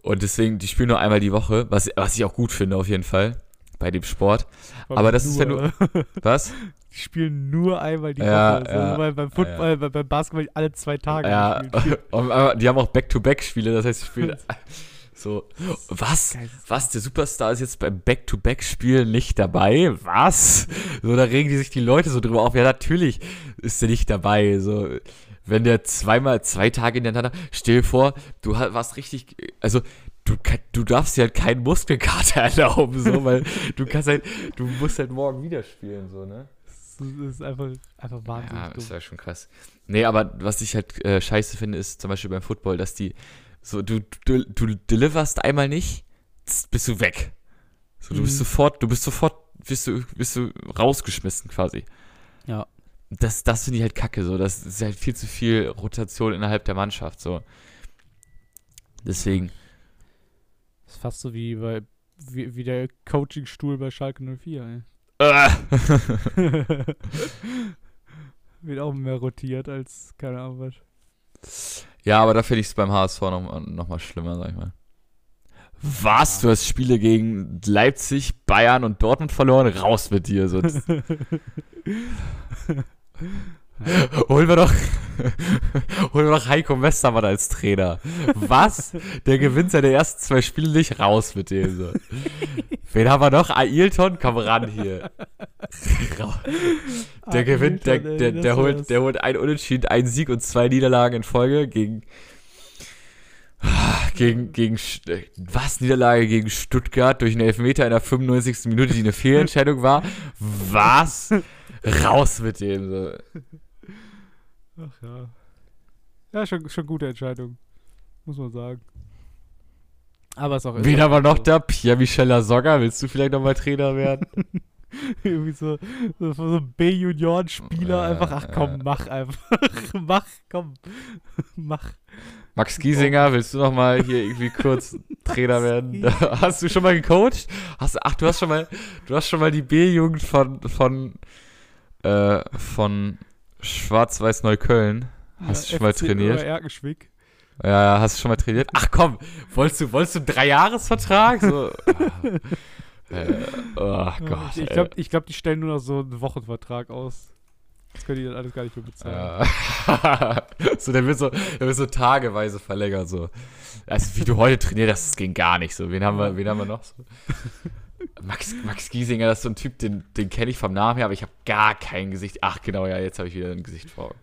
S1: Und deswegen, die spielen nur einmal die Woche, was, was ich auch gut finde auf jeden Fall bei dem Sport. Aber das ist, wenn
S2: nur,
S1: Was?
S2: Die spielen nur einmal die
S1: Ja,
S2: Woche.
S1: ja,
S2: so, weil beim Football, bei- beim Basketball alle zwei Tage.
S1: Ja, aber die haben auch Back-to-Back-Spiele, das heißt, sie spielen so. Was? Was? Der Superstar ist jetzt beim Back-to-Back-Spiel nicht dabei? Was? So, da regen die sich die Leute so drüber auf. Ja, natürlich ist der nicht dabei. So, wenn der zweimal, zwei Tage hintereinander, stell dir vor, du warst richtig, also, du, du darfst dir halt keinen Muskelkater erlauben, so, weil du kannst halt, du musst halt morgen wieder spielen, so, ne?
S2: Das ist einfach, einfach wahnsinnig
S1: Ja,
S2: dumm.
S1: das wäre schon krass. Nee, aber was ich halt äh, scheiße finde, ist zum Beispiel beim Football, dass die so, du, du, du deliverst einmal nicht, bist du weg. So, du bist
S2: Mhm.
S1: sofort, du bist sofort, bist du, bist du rausgeschmissen quasi.
S2: Ja.
S1: Das, das finde ich halt kacke, so. Das ist halt viel zu viel Rotation innerhalb der Mannschaft, so. Deswegen.
S2: Das ist fast so wie bei wie, wie der Coachingstuhl bei Schalke 04. Ey.
S1: Äh.
S2: Wird auch mehr rotiert als, keine Ahnung was.
S1: Ja, aber da finde ich es beim HSV noch, noch mal schlimmer, sag ich mal. Was? Du hast Spiele gegen Leipzig, Bayern und Dortmund verloren? Raus mit dir. So. Holen wir doch, holen wir doch Heiko Westermann als Trainer. Was? Der gewinnt seine ersten zwei Spiele nicht raus mit dem. So. Wen haben wir noch? Ailton? Komm ran hier. Der
S2: Ah,
S1: gewinnt, der,
S2: Ailton,
S1: der, der,
S2: war
S1: holt, der holt ein Unentschieden, einen Sieg und zwei Niederlagen in Folge gegen. Gegen, gegen, was? Niederlage gegen Stuttgart durch einen Elfmeter in der 95. Minute, die eine Fehlentscheidung war? Was? Raus mit dem. So.
S2: Ach ja. Ja, schon, schon gute Entscheidung. Muss man sagen. Aber ist auch
S1: Wen haben wir noch da? Pierre-Michel Lasogga, willst du vielleicht nochmal Trainer werden?
S2: Irgendwie so, so, so ein B-Junioren-Spieler.
S1: Ja,
S2: einfach, ach komm,
S1: ja.
S2: mach einfach. mach, komm. mach.
S1: Max Giesinger, willst du nochmal hier irgendwie kurz Trainer werden? Hast du schon mal gecoacht? Hast, ach, du hast schon mal, du hast schon mal die B-Jugend von, von, äh, von Schwarz-Weiß Neukölln. Hast du schon mal
S2: FC
S1: trainiert?
S2: Oder Erkenschwick.
S1: Ja, hast du schon mal trainiert? Ach komm, wolltest du, wolltest du einen Dreijahresvertrag? So, äh, oh Gott.
S2: ich glaube, glaub, die stellen nur noch so einen Wochenvertrag aus. Das können die dann alles gar nicht mehr bezahlen.
S1: Ja. so, der wird so, der wird so tageweise verlängert, so. Also, wie du heute trainiert hast, das ging gar nicht so. Wen haben wir, wen haben wir noch so? Max, Max Giesinger, das ist so ein Typ, den, den kenne ich vom Namen her, aber ich habe gar kein Gesicht. Ach, genau, ja, jetzt habe ich wieder ein Gesicht vor Augen.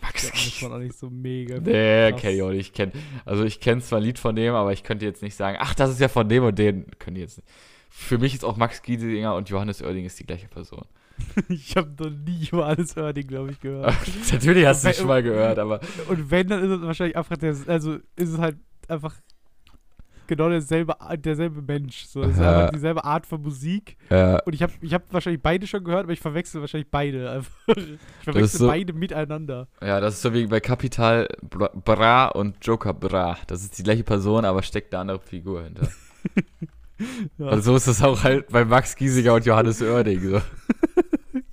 S2: Max ja, das war auch nicht so mega.
S1: Nee, kenne ich auch nicht. Ich kenn, also, ich kenne zwar ein Lied von dem, aber ich könnte jetzt nicht sagen, ach, das ist ja von dem und den. Können die jetzt nicht. Für mich ist auch Max Giesinger und Johannes Oerding ist die gleiche Person.
S2: ich habe noch nie Johannes Oerding, glaube ich, gehört.
S1: Natürlich hast du es schon mal gehört, aber.
S2: Und wenn, dann ist es wahrscheinlich einfach der, also ist es halt einfach genau derselbe, derselbe Mensch. So, ist ja. einfach dieselbe Art von Musik.
S1: Ja.
S2: Und ich habe ich hab wahrscheinlich beide schon gehört, aber ich verwechsel wahrscheinlich beide. Ich verwechsel so, beide miteinander.
S1: Ja, das ist so wie bei Capital Bra und Joker Bra. Das ist die gleiche Person, aber steckt eine andere Figur hinter. ja. Also so ist das auch halt bei Max Giesiger und Johannes Oerding. So.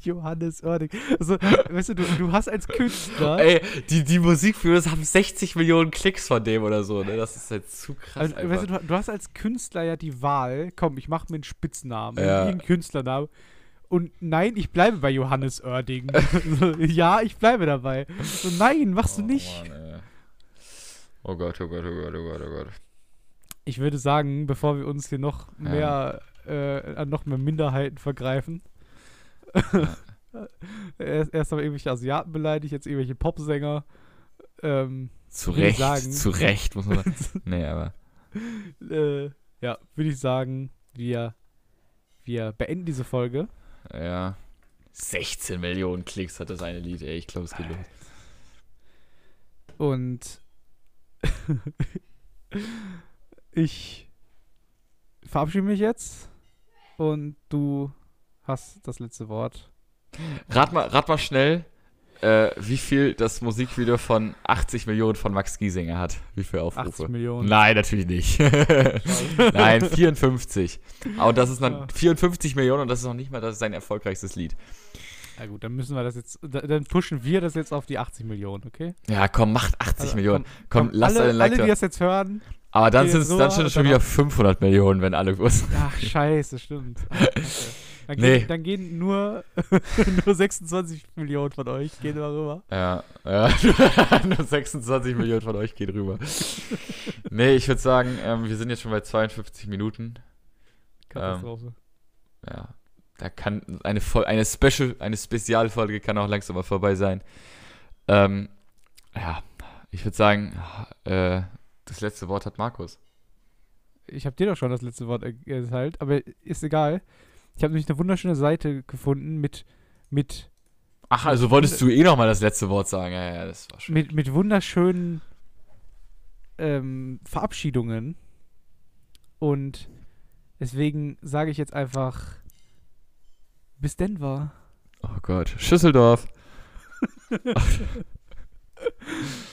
S2: Johannes Oerding. Also, weißt du, du, du hast als Künstler.
S1: Ey, die, die Musikvideos haben 60 Millionen Klicks von dem oder so, ne? Das ist halt zu krass.
S2: Also, weißt du, du, hast als Künstler ja die Wahl, komm, ich mache mir einen Spitznamen, ja. einen Künstlernamen. Und nein, ich bleibe bei Johannes Oerding. ja, ich bleibe dabei. So, nein, machst oh, du nicht. Mann,
S1: oh Gott, oh Gott, oh Gott, oh Gott, oh Gott.
S2: Ich würde sagen, bevor wir uns hier noch mehr ja. äh, an noch mehr Minderheiten vergreifen, erst, erst haben irgendwelche Asiaten beleidigt, jetzt irgendwelche Popsänger. Ähm,
S1: zu Recht, zu Recht, muss man sagen. nee, aber.
S2: Äh, ja, würde ich sagen, wir, wir beenden diese Folge.
S1: Ja. 16 Millionen Klicks hat das eine Lied, ey. Ich glaube, es geht los.
S2: Und ich verabschiede mich jetzt und du hast das letzte Wort.
S1: Rat mal, rat mal schnell, äh, wie viel das Musikvideo von 80 Millionen von Max Giesinger hat. Wie viel Aufrufe?
S2: 80 Millionen.
S1: Nein, natürlich nicht. Nein, 54. Aber das ist dann ja. 54 Millionen und das ist noch nicht mal das ist sein erfolgreichstes Lied.
S2: Na gut, dann müssen wir das jetzt, dann pushen wir das jetzt auf die 80 Millionen, okay?
S1: Ja, komm, macht 80 also, Millionen. Komm, komm, komm lass alle,
S2: Like alle, die das jetzt hören.
S1: Aber dann sind es so, dann schon wieder 500 Millionen, wenn alle
S2: wussten. Ach, scheiße, stimmt. Ach, okay. Dann, nee. gehen, dann gehen nur, nur 26 Millionen von euch gehen rüber.
S1: Ja, ja. nur 26 Millionen von euch gehen rüber. nee, ich würde sagen, ähm, wir sind jetzt schon bei 52 Minuten.
S2: Katastrophe.
S1: Ähm, ja, da kann eine, eine Special, eine Spezialfolge kann auch langsam mal vorbei sein. Ähm, ja, ich würde sagen, äh, das letzte Wort hat Markus.
S2: Ich habe dir doch schon das letzte Wort erteilt, aber ist egal. Ich habe nämlich eine wunderschöne Seite gefunden mit. mit
S1: Ach, also wolltest du eh noch mal das letzte Wort sagen? Ja, ja, das war schön.
S2: Mit, mit wunderschönen ähm, Verabschiedungen. Und deswegen sage ich jetzt einfach. Bis Denver.
S1: Oh Gott. Schüsseldorf.